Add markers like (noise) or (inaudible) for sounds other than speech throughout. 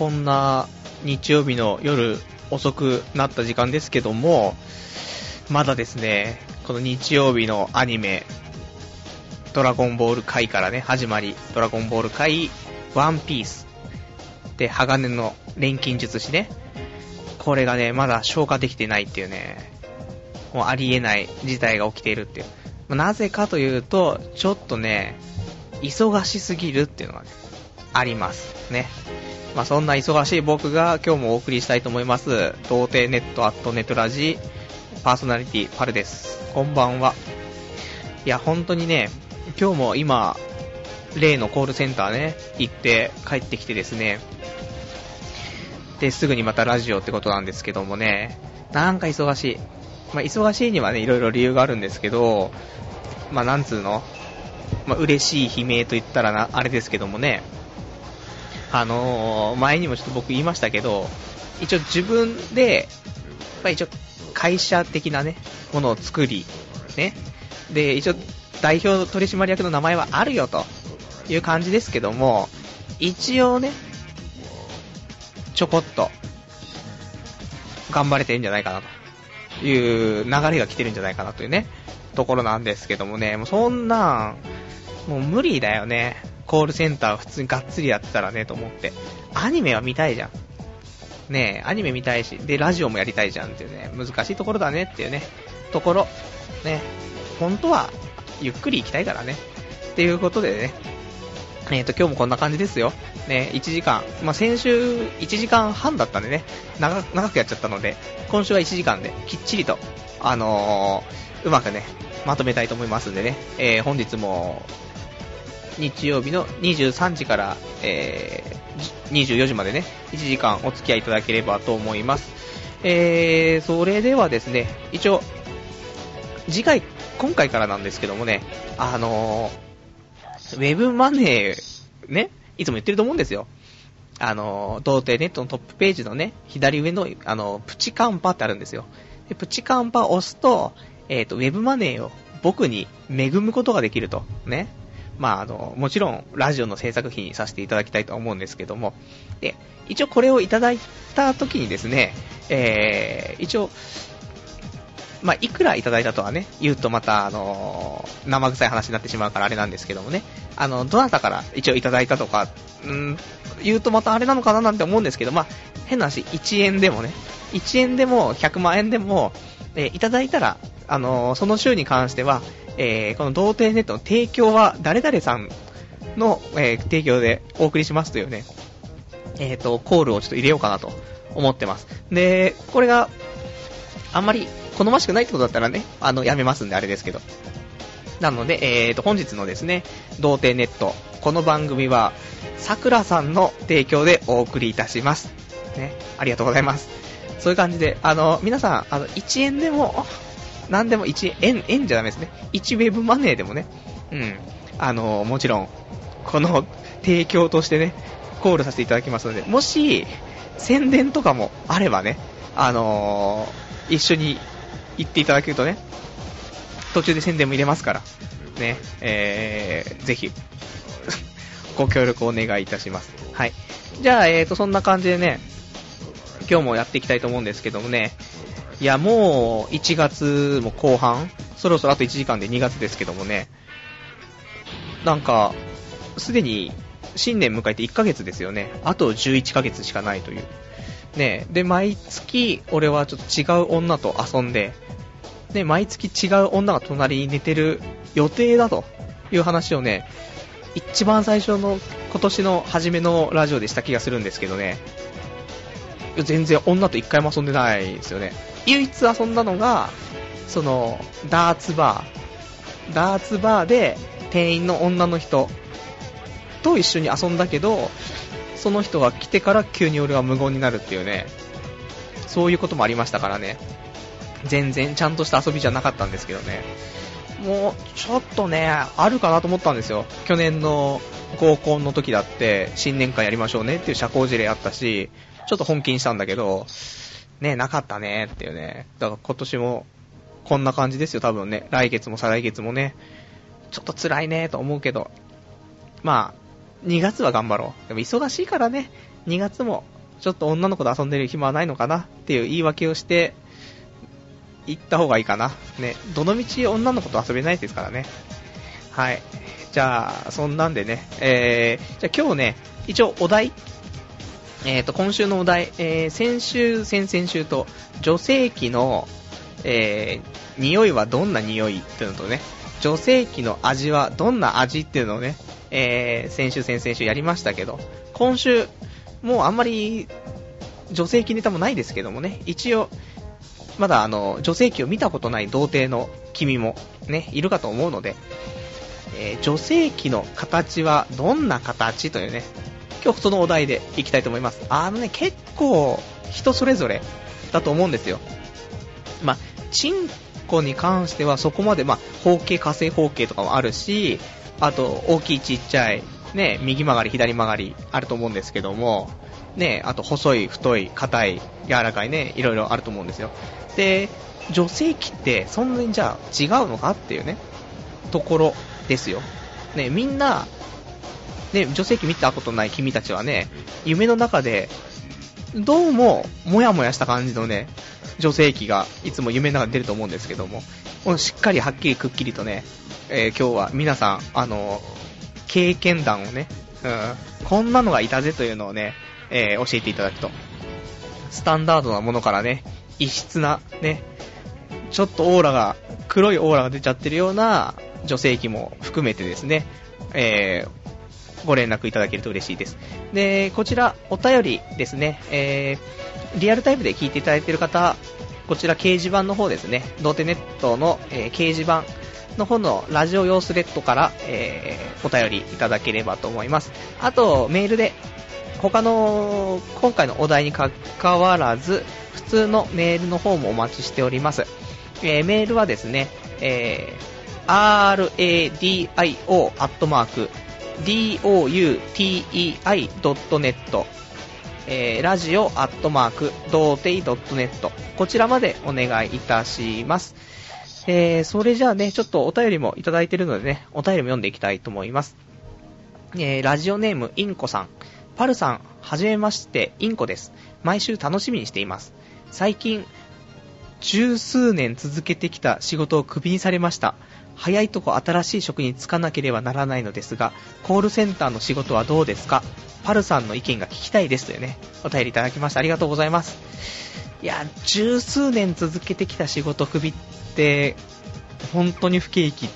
こんな日曜日の夜遅くなった時間ですけども、まだですね、この日曜日のアニメ、ドラゴンボール界からね、始まり、ドラゴンボール界、ワンピース、で、鋼の錬金術師ね、これがね、まだ消化できてないっていうね、もうありえない事態が起きているっていう。なぜかというと、ちょっとね、忙しすぎるっていうのがね、ありますね。まあ、そんな忙しい僕が今日もお送りしたいと思います。童貞ネットアットネットラジパーソナリティパルです。こんばんは。いや、本当にね、今日も今、例のコールセンターね、行って帰ってきてですね、で、すぐにまたラジオってことなんですけどもね、なんか忙しい。まあ、忙しいにはね、いろいろ理由があるんですけど、まあ、なんつうの？まあ、嬉しい悲鳴と言ったらな、あれですけどもね、あのー、前にもちょっと僕言いましたけど、一応自分で、まあ、一応会社的なね、ものを作り、ね、で、一応代表取締役の名前はあるよという感じですけども、一応ね、ちょこっと、頑張れてるんじゃないかなという流れが来てるんじゃないかなというね、ところなんですけどもね、もうそんなん、もう無理だよね。コールセンター普通にがっつりやってたらね、と思って。アニメは見たいじゃん。ねえ、アニメ見たいし、で、ラジオもやりたいじゃんっていうね、難しいところだねっていうね、ところ。ね、本当は、ゆっくり行きたいからね。っていうことでね、えっ、ー、と、今日もこんな感じですよ。ね、1時間。まあ、先週1時間半だったんでね、長くやっちゃったので、今週は1時間できっちりと、あのー、うまくね、まとめたいと思いますんでね、えー、本日も日曜日の23時から、えー、24時までね、1時間お付き合いいただければと思います。えー、それではですね、一応、次回、今回からなんですけどもね、あのー、ウェブマネー、ね、いつも言ってると思うんですよ。あの、童貞ネットのトップページのね、左上の、あの、プチカンパってあるんですよ。でプチカンパを押すと、えっ、ー、と、ウェブマネーを僕に恵むことができると。ね。まあ、あの、もちろん、ラジオの制作費にさせていただきたいと思うんですけども、で、一応これをいただいた時にですね、えー、一応、まあ、いくらいただいたとはね、言うとまた、あのー、生臭い話になってしまうからあれなんですけどもね、あの、どなたから一応いただいたとか、うん、言うとまたあれなのかななんて思うんですけど、まあ、変な話、1円でもね、1円でも100万円でも、えー、いただいたら、あのー、その週に関しては、えー、この童貞ネットの提供は誰々さんの、えー、提供でお送りしますというね、えっ、ー、と、コールをちょっと入れようかなと思ってます。で、これがあんまり好ましくないってことだったらね、あの、やめますんであれですけど。なので、えーと、本日のですね、童貞ネット、この番組は、さくらさんの提供でお送りいたします。ね、ありがとうございます。そういう感じで、あの、皆さん、あの、1円でも、何でも1円、円じゃダメですね。1ウェブマネーでもね、うん、あの、もちろん、この提供としてね、コールさせていただきますので、もし、宣伝とかもあればね、あのー、一緒に行っていただけるとね、途中で宣伝も入れますから、ね、えー、ぜひ、ご協力をお願いいたします。はい。じゃあ、えーと、そんな感じでね、今日もやっていきたいと思うんですけどもね、いや、もう、1月も後半、そろそろあと1時間で2月ですけどもね、なんか、すでに新年迎えて1ヶ月ですよね。あと11ヶ月しかないという。ねで、毎月、俺はちょっと違う女と遊んで、で、毎月違う女が隣に寝てる予定だという話をね、一番最初の今年の初めのラジオでした気がするんですけどね、全然女と一回も遊んでないですよね。唯一遊んだのが、その、ダーツバー。ダーツバーで店員の女の人と一緒に遊んだけど、その人が来てから急に俺は無言になるっていうね、そういうこともありましたからね。全然ちゃんとした遊びじゃなかったんですけどね。もう、ちょっとね、あるかなと思ったんですよ。去年の合コンの時だって、新年会やりましょうねっていう社交辞令あったし、ちょっと本気にしたんだけど、ね、なかったねっていうね。だから今年もこんな感じですよ、多分ね。来月も再来月もね。ちょっと辛いねと思うけど。まあ、2月は頑張ろう。でも忙しいからね。2月もちょっと女の子と遊んでる暇はないのかなっていう言い訳をして、行った方がいいかな。ね、どの道女の子と遊べないですからね。はい。じゃあ、そんなんでね、えー、じゃあ今日ね、一応お題、え、ー、と、今週のお題、えー、先週、先々週と、女性器の、えー、匂いはどんな匂いっていうのとね、女性器の味はどんな味っていうのをね、えー、先週、先々週やりましたけど、今週、もうあんまり女性器ネタもないですけどもね、一応、まだあの、女性器を見たことない童貞の君もね、いるかと思うので、え、女性器の形はどんな形というね、今日そのお題でいきたいと思います。あのね、結構人それぞれだと思うんですよ。まあ、チンコに関してはそこまで、まあ、方形、火星方形とかもあるし、あと、大きいちっちゃい、ね、右曲がり、左曲がりあると思うんですけども、ね、あと細い、太い、硬い、柔らかいね、いろいろあると思うんですよ。で、女性器ってそんなにじゃあ違うのかっていうね、ところですよ。ね、みんな、ね、女性器見たことない君たちはね、夢の中で、どうも、もやもやした感じのね、女性器がいつも夢の中に出ると思うんですけども、もしっかりはっきりくっきりとね、えー、今日は皆さん、あの、経験談をね、うん、こんなのがいたぜというのをね、えー、教えていただくと。スタンダードなものからね、異質な、ね、ちょっとオーラが、黒いオーラが出ちゃってるような女性器も含めてですね、えー、ご連絡いただけると嬉しいです。で、こちら、お便りですね、えー、リアルタイムで聞いていただいている方、こちら掲示板の方ですね、ドーテネットの、えー、掲示板の方のラジオ用スレッドから、えー、お便りいただければと思います。あと、メールで他の、今回のお題に関わらず、普通のメールの方もお待ちしております。えー、メールはですね、えー、radio doutei.net えー、ラジオアットマーク、ドーテイドットネット。こちらまでお願いいたします。えー、それじゃあね、ちょっとお便りもいただいてるのでね、お便りも読んでいきたいと思います。えー、ラジオネーム、インコさん。パルさん、はじめまして、インコです。毎週楽しみにしています。最近、十数年続けてきた仕事をクビにされました。早いとこ新しい職に就かなければならないのですが、コールセンターの仕事はどうですか？パルさんの意見が聞きたいですというね、お便りいただきました。ありがとうございます。いや、十数年続けてきた仕事クビって、本当に不景気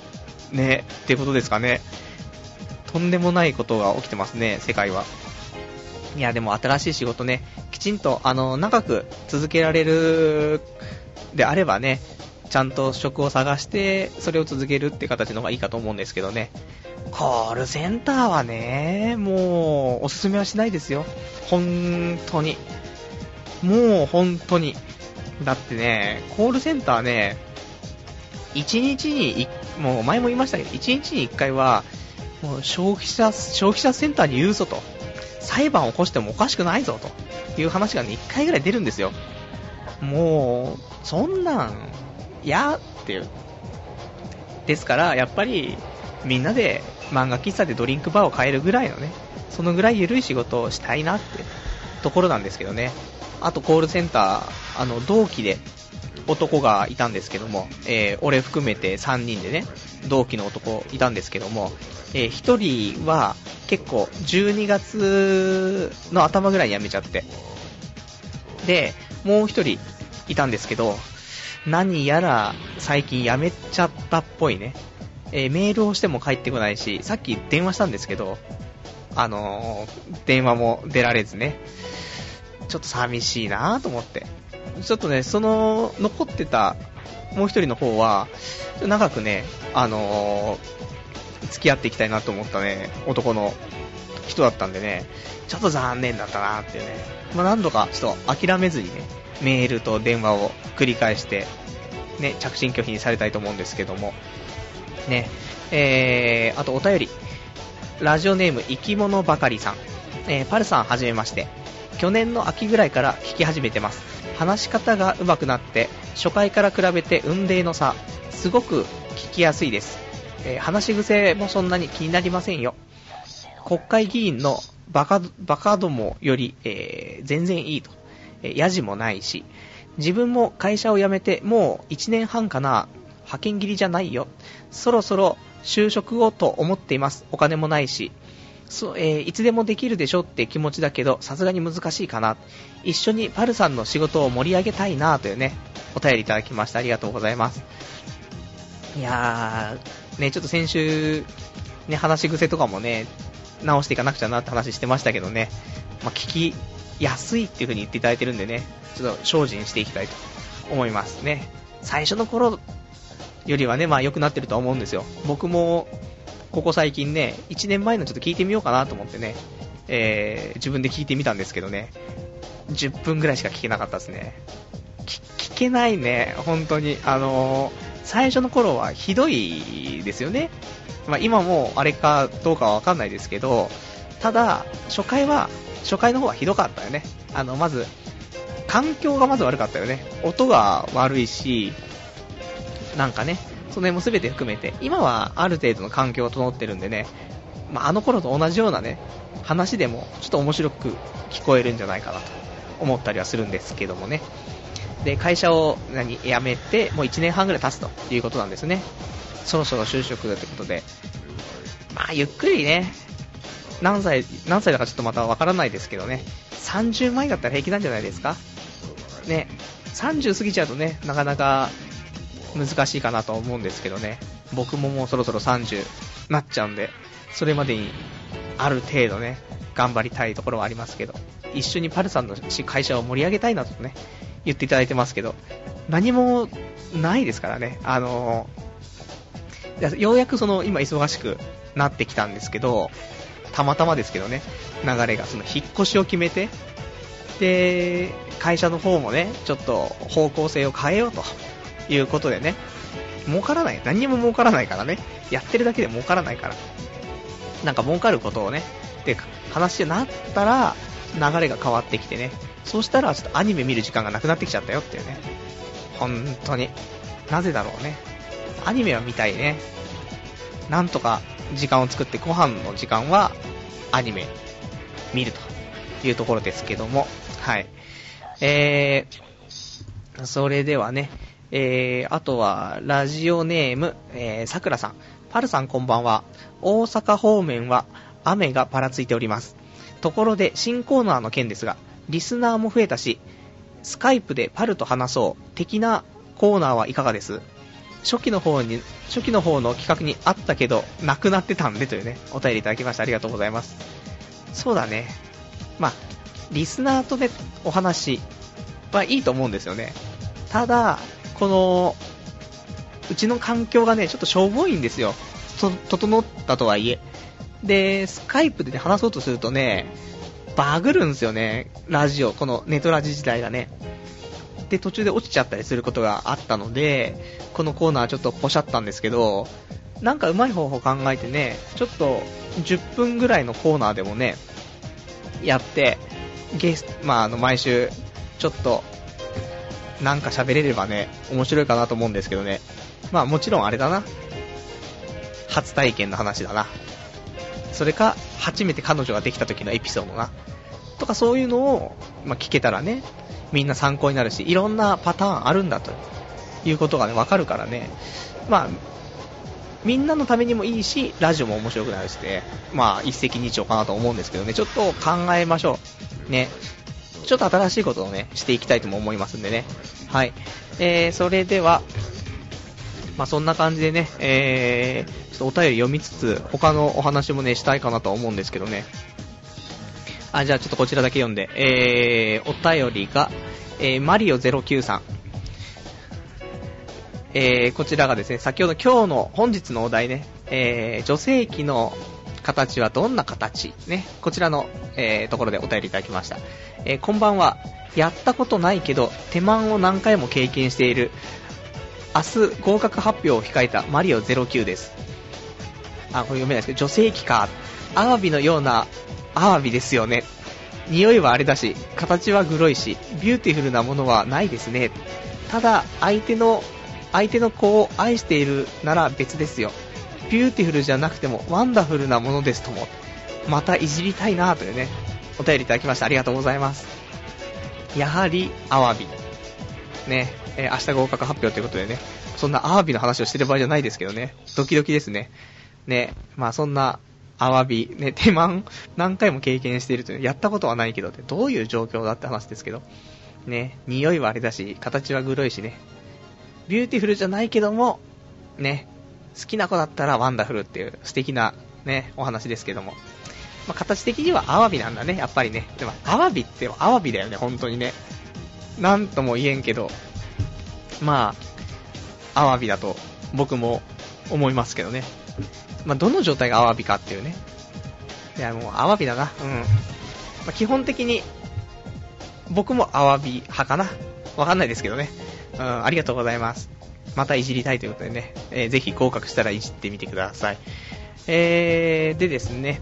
ね、ってことですかね。とんでもないことが起きてますね、世界は。いや、でも新しい仕事ね、きちんと、あの、長く続けられるであればね、ちゃんと職を探して、それを続けるって形の方がいいかと思うんですけどね。コールセンターはね、もう、おすすめはしないですよ。本当に。もう本当に。だってね、コールセンターね、1日に、もう前も言いましたけど、1日に1回は、もう消費者、消費者センターに言うぞと。裁判を起こしてもおかしくないぞという話がね、1回ぐらい出るんですよ。もう、そんなん、やっていう。ですから、やっぱり、みんなで漫画喫茶でドリンクバーを買えるぐらいのね、そのぐらい緩い仕事をしたいなってところなんですけどね。あとコールセンター、あの、同期で男がいたんですけども、えー、俺含めて3人でね、同期の男いたんですけども、えー、1人は結構12月の頭ぐらいに辞めちゃって、で、もう1人いたんですけど、何やら最近辞めちゃったっぽいね。えー、メールをしても返ってこないし、さっき電話したんですけど、あのー、電話も出られずね、ちょっと寂しいなと思って。ちょっとね、その、残ってた、もう一人の方は、長くね、あのー、付き合っていきたいなと思ったね、男の人だったんでね、ちょっと残念だったなってね、まあ、何度かちょっと諦めずにね、メールと電話を繰り返して、ね、着信拒否にされたいと思うんですけども、ね、えー、あとお便り、ラジオネーム生き物ばかりさん、えー、パルさんはじめまして、去年の秋ぐらいから聞き始めてます。話し方が上手くなって、初回から比べて運命の差、すごく聞きやすいです。えー、話し癖もそんなに気になりませんよ。国会議員のバカ、バカどもより、えー、全然いいと。えー、ヤジもないし、自分も会社を辞めてもう1年半かな、派遣切りじゃないよ。そろそろ就職をと思っています。お金もないし。そ、えー、いつでもできるでしょって気持ちだけど、さすがに難しいかな。一緒にパルさんの仕事を盛り上げたいなというね、お便りいただきました。ありがとうございます。いやー、ね、ちょっと先週、ね、話し癖とかもね、直していかなくちゃなって話してましたけどね、まあ、聞きやすいっていう風に言っていただいてるんでね、ちょっと精進していきたいと思いますね。最初の頃よりはね、まあ良くなってるとは思うんですよ。僕も、ここ最近ね、1年前のちょっと聞いてみようかなと思ってね、えー、自分で聞いてみたんですけどね、10分ぐらいしか聞けなかったですね。聞けないね、本当に。あのー、最初の頃はひどいですよね。まあ、今もあれかどうかはわかんないですけど、ただ、初回は、初回の方はひどかったよね。あの、まず、環境がまず悪かったよね。音が悪いし、なんかね、その辺も全て含めて、今はある程度の環境が整ってるんでね、まあ、あの頃と同じようなね、話でもちょっと面白く聞こえるんじゃないかなと思ったりはするんですけどもね。で、会社を何辞めて、もう1年半ぐらい経つということなんですね。そろそろ就職だってことで。まあ、ゆっくりね、何歳、何歳だかちょっとまたわからないですけどね、30前だったら平気なんじゃないですか？ね、30過ぎちゃうとね、なかなか難しいかなと思うんですけどね、僕ももうそろそろ30なっちゃうんで、それまでにある程度ね、頑張りたいところはありますけど、一緒にパルさんの会社を盛り上げたいなとね、言っていただいてますけど、何もないですからね、あのー、ようやくその今忙しくなってきたんですけど、たまたまですけどね、流れがその引っ越しを決めて、で、会社の方もね、ちょっと方向性を変えようということでね、儲からない。何にも儲からないからね。やってるだけで儲からないから。なんか儲かることをね、で、話になったら、流れが変わってきてね。そうしたら、ちょっとアニメ見る時間がなくなってきちゃったよっていうね。本当に。なぜだろうね。アニメは見たいね。なんとか時間を作ってご飯の時間はアニメ見るというところですけども。はい。えー、それではね、えー、あとは、ラジオネーム、えー、さくらさん。パルさんこんばんは。大阪方面は雨がぱらついております。ところで、新コーナーの件ですが、リスナーも増えたし、スカイプでパルと話そう的なコーナーはいかがです？初期の方に、初期の方の企画にあったけど、なくなってたんでというね、お便りいただきましてありがとうございます。そうだね。まあ、リスナーとね、お話はいいと思うんですよね。ただ、この、うちの環境がね、ちょっとしょぼいんですよ。と、整ったとはいえ。で、スカイプで、ね、話そうとするとね、バグるんですよね。ラジオ、このネトラジ自体がね。で、途中で落ちちゃったりすることがあったので、このコーナーちょっとポシャったんですけど、なんかうまい方法考えてね、ちょっと10分ぐらいのコーナーでもね、やって、ゲスまあ、あの、毎週、ちょっとなんか喋れればね、面白いかなと思うんですけどね。まあもちろんあれだな。初体験の話だな。それか、初めて彼女ができた時のエピソードな。とかそういうのを、まあ、聞けたらね、みんな参考になるし、いろんなパターンあるんだということがね、わかるからね。まあ、みんなのためにもいいし、ラジオも面白くなるしで、まあ、一石二鳥かなと思うんですけどね、ちょっと考えましょう。ね。ちょっと新しいことをね、していきたいとも思いますんでね。はい。えー、それでは、まあ、そんな感じでね、えー、ちょっとお便り読みつつ、他のお話もね、したいかなと思うんですけどね。あ、じゃあちょっとこちらだけ読んで、えー、お便りが、えー、マリオ09さん。えー、こちらがですね、先ほど今日の本日のお題ね、えー、女性器の形はどんな形？ね、こちらの、えー、ところでお便りいただきました。えー、こんばんは。やったことないけど、手間を何回も経験している、明日合格発表を控えたマリオ09です。あ、これ読めないですけど、女性器か。アワビのようなアワビですよね。匂いはあれだし、形はグロいし、ビューティフルなものはないですね。ただ、相手の、相手の子を愛しているなら別ですよ。ビューティフルじゃなくてもワンダフルなものですとも。またいじりたいなというね、お便りいただきました。ありがとうございます。やはり、アワビ。ね、えー、明日合格発表ということでね、そんなアワビの話をしてる場合じゃないですけどね、ドキドキですね。ね、まあそんな、アワビ、ね、手マン、何回も経験しているという、やったことはないけどって、どういう状況だって話ですけど、ね、匂いはあれだし、形はグロいしね、ビューティフルじゃないけども、ね、好きな子だったらワンダフルっていう素敵なね、お話ですけども。まあ、形的にはアワビなんだね、やっぱりね。でも、アワビってアワビだよね、本当にね。なんとも言えんけど、まあ、アワビだと僕も思いますけどね。まあ、どの状態がアワビかっていうね。いや、もうアワビだな。うん。まあ、基本的に、僕もアワビ派かな。わかんないですけどね。うん、ありがとうございます。またいじりたいということでね、えー、ぜひ合格したらいじってみてください。えー、でですね、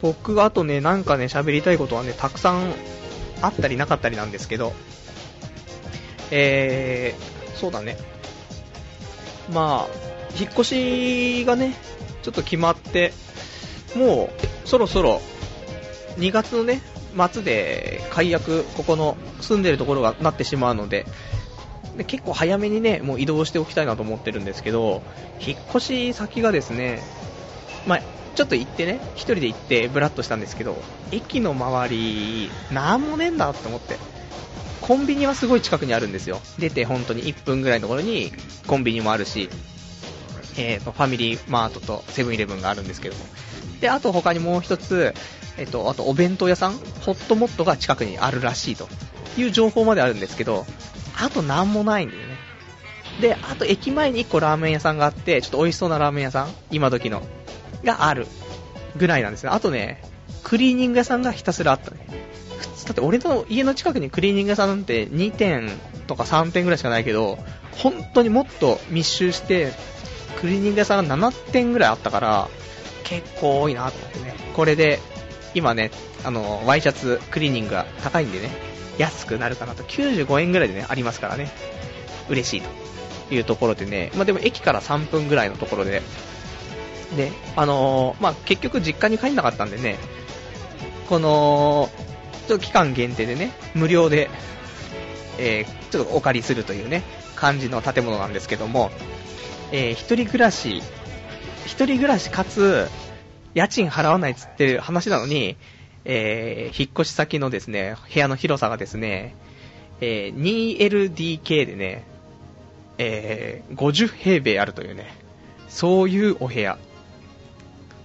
僕があとね、なんかね、喋りたいことはね、たくさんあったりなかったりなんですけど、えー、そうだね。まあ、引っ越しがね、ちょっと決まって、もう、そろそろ、2月のね、末で解約、ここの住んでるところがなってしまうので、で結構早めにね、もう移動しておきたいなと思ってるんですけど、引っ越し先がですね、まあ、ちょっと行ってね、一人で行ってブラッとしたんですけど、駅の周り、なんもねえんだと思って。コンビニはすごい近くにあるんですよ。出て本当に1分ぐらいのところにコンビニもあるし、えーと、ファミリーマートとセブンイレブンがあるんですけども。で、あと他にもう一つ、えっ、ー、と、あとお弁当屋さん、ホットモットが近くにあるらしいという情報まであるんですけど、あとなんもないんだよね。で、あと駅前に1個ラーメン屋さんがあって、ちょっと美味しそうなラーメン屋さん、今時の、があるぐらいなんですよ。あとね、クリーニング屋さんがひたすらあったね。だって俺の家の近くにクリーニング屋さんなんて2店とか3店ぐらいしかないけど、本当にもっと密集して、クリーニング屋さんが7店ぐらいあったから、結構多いなと思ってね。これで、今ね、あの、ワイシャツクリーニングが高いんでね、安くなるかなと。95円ぐらいでね、ありますからね。嬉しいというところでね。まあ、でも駅から3分ぐらいのところで。で、あのー、まあ、結局実家に帰んなかったんでね、この、ちょっと期間限定でね、無料で、えー、ちょっとお借りするというね、感じの建物なんですけども、えー、一人暮らし、一人暮らしかつ、家賃払わないっつってる話なのに、えー、引っ越し先のですね、部屋の広さがですね、えー、2LDK でね、えー、50平米あるというね、そういうお部屋。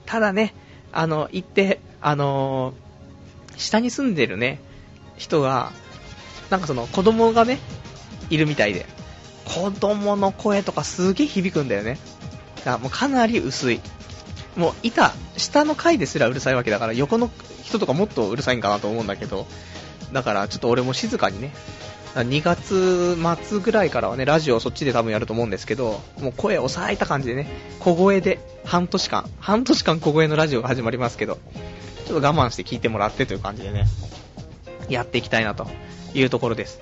ただね、あの、行って、あのー、下に住んでるね、人が、なんかその子供がね、いるみたいで、子供の声とかすげえ響くんだよね。だからもうかなり薄い。もう板、下の階ですらうるさいわけだから、横の人とかもっとうるさいんかなと思うんだけど、だからちょっと俺も静かにね、2月末ぐらいからはね、ラジオそっちで多分やると思うんですけど、もう声抑えた感じでね、小声で半年間、半年間小声のラジオが始まりますけど、ちょっと我慢して聞いてもらってという感じでね、やっていきたいなというところです。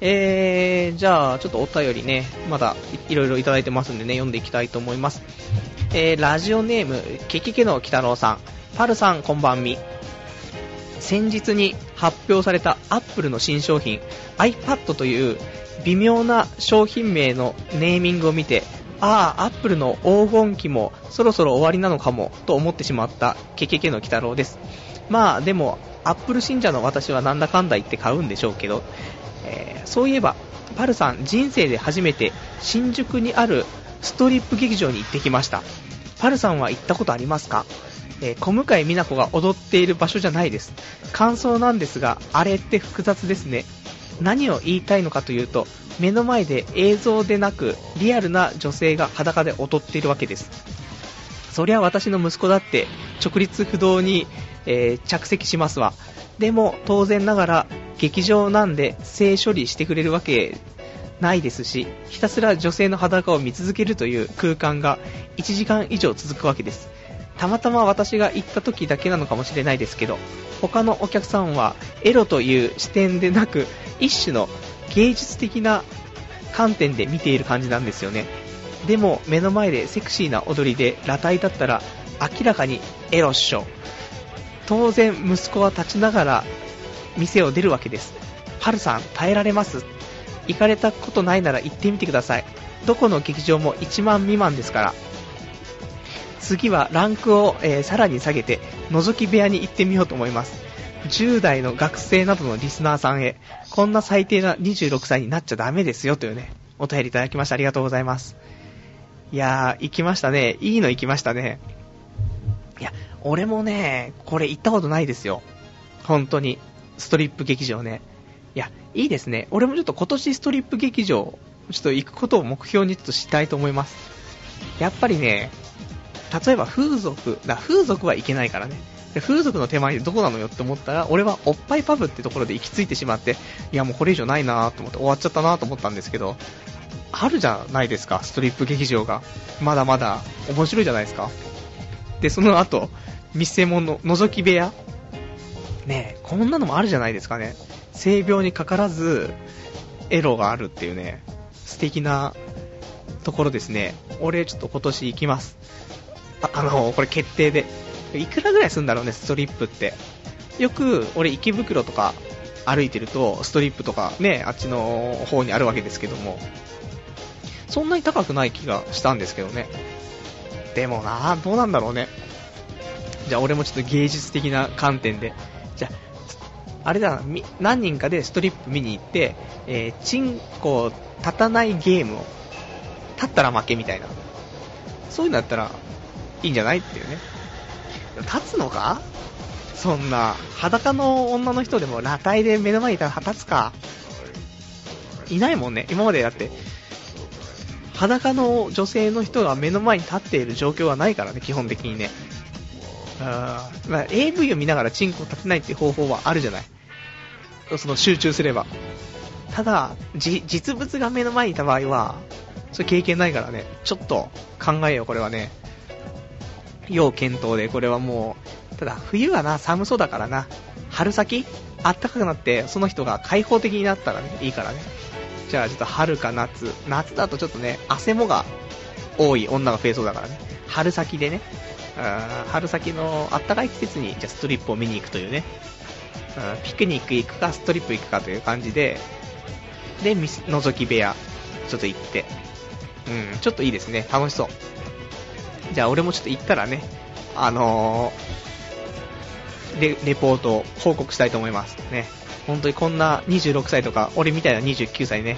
えー、じゃあ、ちょっとお便りね、まだいろいろいただいてますんでね、読んでいきたいと思います。えー、ラジオネーム、ケケケの鬼太郎さん、パルさんこんばんみ。先日に発表されたアップルの新商品 iPad という微妙な商品名のネーミングを見てああ、アップルの黄金期もそろそろ終わりなのかもと思ってしまったケケケの鬼太郎です。まあでも、アップル信者の私はなんだかんだ言って買うんでしょうけど、えー、そういえば、パルさん人生で初めて新宿にあるストリップ劇場に行ってきました。パルさんは行ったことありますか？えー、小向井美奈子が踊っている場所じゃないです。感想なんですが、あれって複雑ですね。何を言いたいのかというと、目の前で映像でなく、リアルな女性が裸で踊っているわけです。そりゃ私の息子だって直立不動に、えー、着席しますわ。でも当然ながら劇場なんで性処理してくれるわけないですし、ひたすら女性の裸を見続けるという空間が1時間以上続くわけです。たまたま私が行った時だけなのかもしれないですけど、他のお客さんはエロという視点でなく、一種の芸術的な観点で見ている感じなんですよね。でも目の前でセクシーな踊りで裸体だったら明らかにエロっしょ。当然息子は立ちながら店を出るわけです。パルさん耐えられます行かれたことないなら行ってみてください。どこの劇場も1万未満ですから。次はランクを、えーさらに下げて、覗き部屋に行ってみようと思います。10代の学生などのリスナーさんへ、こんな最低な26歳になっちゃダメですよというね、お便りいただきましてありがとうございます。いやー、行きましたね。いいの行きましたね。いや、俺もね、これ行ったことないですよ。本当に。ストリップ劇場ね。いや、いいですね。俺もちょっと今年ストリップ劇場、ちょっと行くことを目標にちょっとしたいと思います。やっぱりね、例えば風俗、だ風俗はいけないからね。で風俗の手前でどこなのよって思ったら、俺はおっぱいパブってところで行き着いてしまって、いやもうこれ以上ないなと思って終わっちゃったなと思ったんですけど、あるじゃないですか、ストリップ劇場が。まだまだ面白いじゃないですか。で、その後、見せ物、覗き部屋ね、こんなのもあるじゃないですかね。性病にかからず、エロがあるっていうね、素敵なところですね。俺ちょっと今年行きます。ああの、これ決定で。いくらぐらいするんだろうね、ストリップって。よく、俺池袋とか歩いてると、ストリップとかね、あっちの方にあるわけですけども、そんなに高くない気がしたんですけどね。でもなどうなんだろうね。じゃあ俺もちょっと芸術的な観点で。じゃあ、あれだな、何人かでストリップ見に行って、えー、チンコ立たないゲームを、立ったら負けみたいな。そういうのだったら、いいんじゃないっていうね。立つのか？そんな、裸の女の人でも裸体で目の前にいたら立つか？いないもんね。今までだって、裸の女性の人が目の前に立っている状況はないからね、基本的にね。あまあ、AV を見ながらチンコを立てないっていう方法はあるじゃない。その集中すれば。ただ、実物が目の前にいた場合は、そういう経験ないからね、ちょっと考えよう、これはね。要検討で、これはもう、ただ冬はな、寒そうだからな、春先暖かくなって、その人が開放的になったらね、いいからね。じゃあちょっと春か夏。夏だとちょっとね、汗もが多い女が増えそうだからね。春先でね。あ春先の暖かい季節に、じゃあストリップを見に行くというね。ピクニック行くか、ストリップ行くかという感じで、で、覗き部屋、ちょっと行って。うん、ちょっといいですね。楽しそう。じゃあ俺もちょっと行ったらね、あのーレ、レポートを報告したいと思います。ね。本当にこんな26歳とか、俺みたいな29歳ね、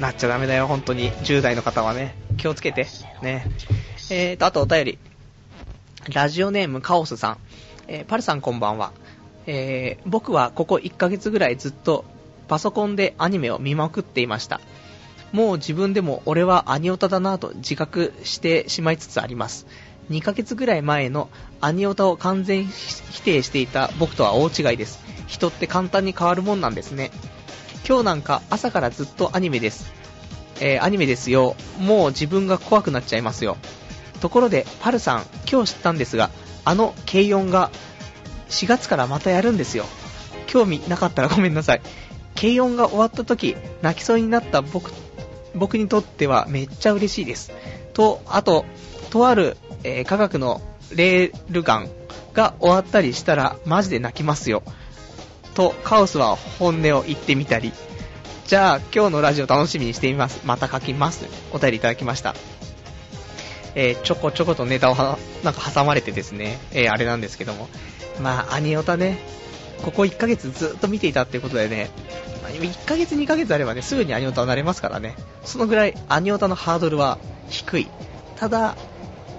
なっちゃダメだよ、本当に。10代の方はね、気をつけて。ね。えーと、あとお便り。ラジオネームカオスさん。えーパルさんこんばんは。えー僕はここ1ヶ月ぐらいずっとパソコンでアニメを見まくっていました。もう自分でも俺はアニオタだなぁと自覚してしまいつつあります。2ヶ月ぐらい前のアニオタを完全否定していた僕とは大違いです。人って簡単に変わるもんなんですね。今日なんか朝からずっとアニメです。えーアニメですよ。もう自分が怖くなっちゃいますよ。ところで、パルさん、今日知ったんですが、あの軽音が4月からまたやるんですよ。興味なかったら (laughs) ごめんなさい。軽音が終わった時、泣きそうになった僕、僕にとってはめっちゃ嬉しいです。と、あと、とある、えー科学のレールガンが終わったりしたらマジで泣きますよ。と、カオスは本音を言ってみたり。じゃあ、今日のラジオ楽しみにしてみます。また書きます。お便りいただきました。えーちょこちょことネタをはなんか挟まれてですね、えーあれなんですけども。まあ、アニオタね、ここ1ヶ月ずっと見ていたっていうことでね、1ヶ月2ヶ月あればね、すぐにアニオタはなれますからね。そのぐらいアニオタのハードルは低い。ただ、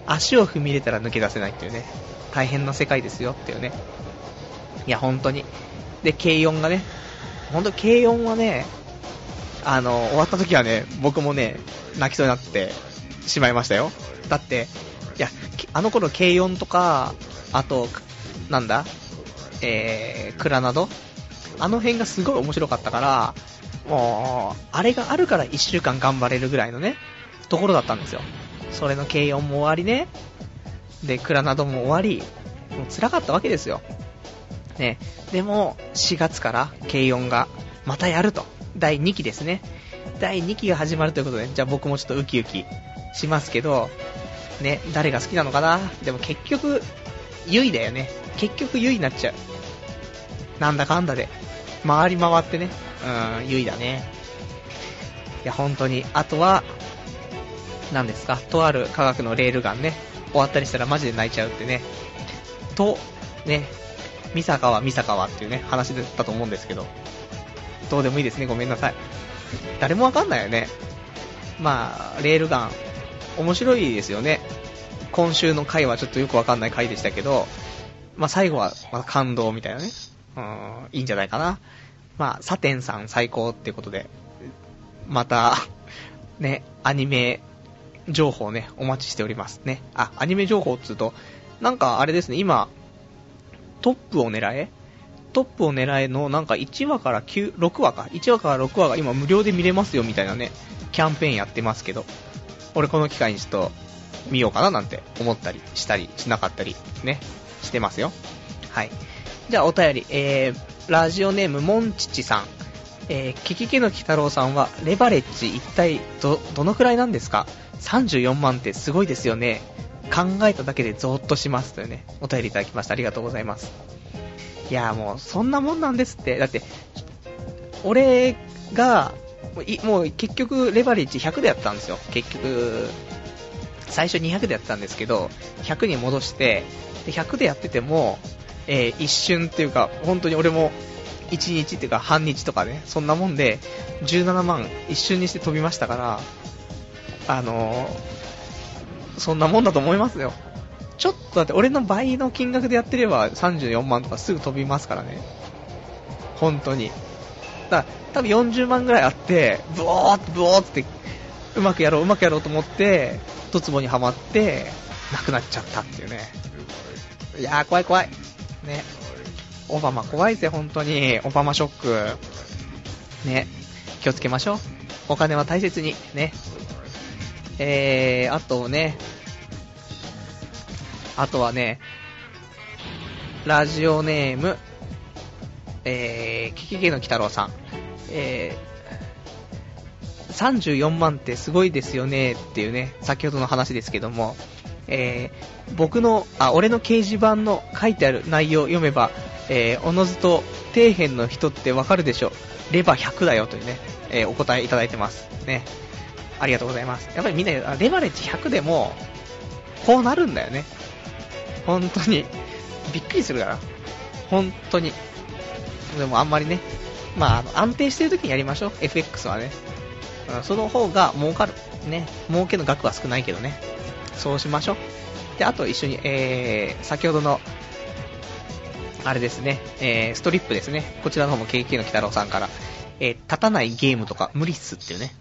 足を踏み入れたら抜け出せないっていうね、大変な世界ですよっていうね。いや、本当に。で、軽音がね、本当軽音はね、あの、終わった時はね、僕もね、泣きそうになってしまいましたよ。だって、いや、あの頃軽音とか、あと、なんだえー、クラナドあの辺がすごい面白かったから、もう、あれがあるから1週間頑張れるぐらいのね、ところだったんですよ。それの軽音も終わりね。で、クラナドも終わり、もう辛かったわけですよ。ね。でも、4月から軽音がまたやると。第2期ですね。第2期が始まるということで、じゃあ僕もちょっとウキウキしますけど、ね、誰が好きなのかなでも結局、ゆいだよね。結局ゆいになっちゃう。なんだかんだで。回り回ってね。うん、ゆいだね。いや、本当に。あとは、何ですか、とある科学のレールガンね。終わったりしたらマジで泣いちゃうってね。と、ね、ミサカはミサカはっていうね、話だったと思うんですけど。どうでもいいですね、ごめんなさい。誰もわかんないよね。まあ、レールガン、面白いですよね。今週の回はちょっとよくわかんない回でしたけど、まあ最後は、ま、感動みたいなね。うん、いいんじゃないかな。まあ、サテンさん最高ってことで、また、ね、アニメ情報ね、お待ちしておりますね。あ、アニメ情報っつうと、なんかあれですね、今、トップを狙え？トップを狙えのなんか1話から9、6話か？1話から6話が今無料で見れますよみたいなね、キャンペーンやってますけど、俺この機会にちょっと見ようかななんて思ったりしたりしなかったりね、してますよ。はい。じゃあお便り、えー、ラジオネームモンチチさん。えー、キキキのキタロウさんは、レバレッジ一体ど、どのくらいなんですか ?34 万ってすごいですよね。考えただけでゾーッとしますというね、お便りいただきました。ありがとうございます。いやもう、そんなもんなんですって。だって、俺が、もう結局、レバレッジ100でやったんですよ。結局、最初200でやったんですけど、100に戻して、で100でやってても、えー、一瞬っていうか、本当に俺も、1日っていうか半日とかね、そんなもんで、17万一瞬にして飛びましたから、あのー、そんなもんだと思いますよ。ちょっとだって俺の倍の金額でやってれば34万とかすぐ飛びますからね。本当に。だから多分40万ぐらいあって、ブオーってブオーって、うまくやろううまくやろうと思って、とつぼにはまって、なくなっちゃったっていうね。いやー怖い怖い。ね。オバマ怖いぜ、本当に。オバマショック。ね。気をつけましょう。お金は大切に。ね。えー、あとね、あとはね、ラジオネーム、えー、キキゲの鬼太郎さん。えー、34万ってすごいですよねっていうね、先ほどの話ですけども、えー、僕の、あ、俺の掲示板の書いてある内容を読めば、えー、おのずと底辺の人ってわかるでしょ。レバー100だよというね、えー、お答えいただいてます。ね。ありがとうございます。やっぱりみんな、レバレッジ100でも、こうなるんだよね。本当に。びっくりするから。本当に。でもあんまりね、まあ、の安定してる時にやりましょう。FX はね。その方が儲かる。ね。儲けの額は少ないけどね。そうしましょう。で、あと一緒に、えー、先ほどの、あれですね、えー、ストリップですね。こちらの方も KK の北郎さんから、えー、立たないゲームとか無理っすっていうね、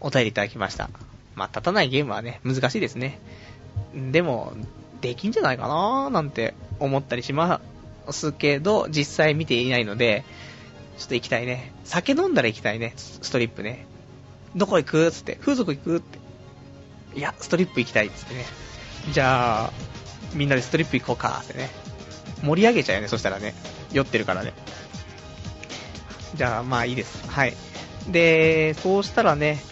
お便りいただきました。まあ、立たないゲームはね、難しいですね。でも、できんじゃないかなーなんて思ったりしますけど、実際見ていないので、ちょっと行きたいね。酒飲んだら行きたいね、ストリップね。どこ行くつって、風俗行くって。いや、ストリップ行きたいつってね。じゃあ、みんなでストリップ行こうかってね。盛り上げちゃうよね、そしたらね。酔ってるからね。じゃあ、まあいいです。はい。で、そうしたらね、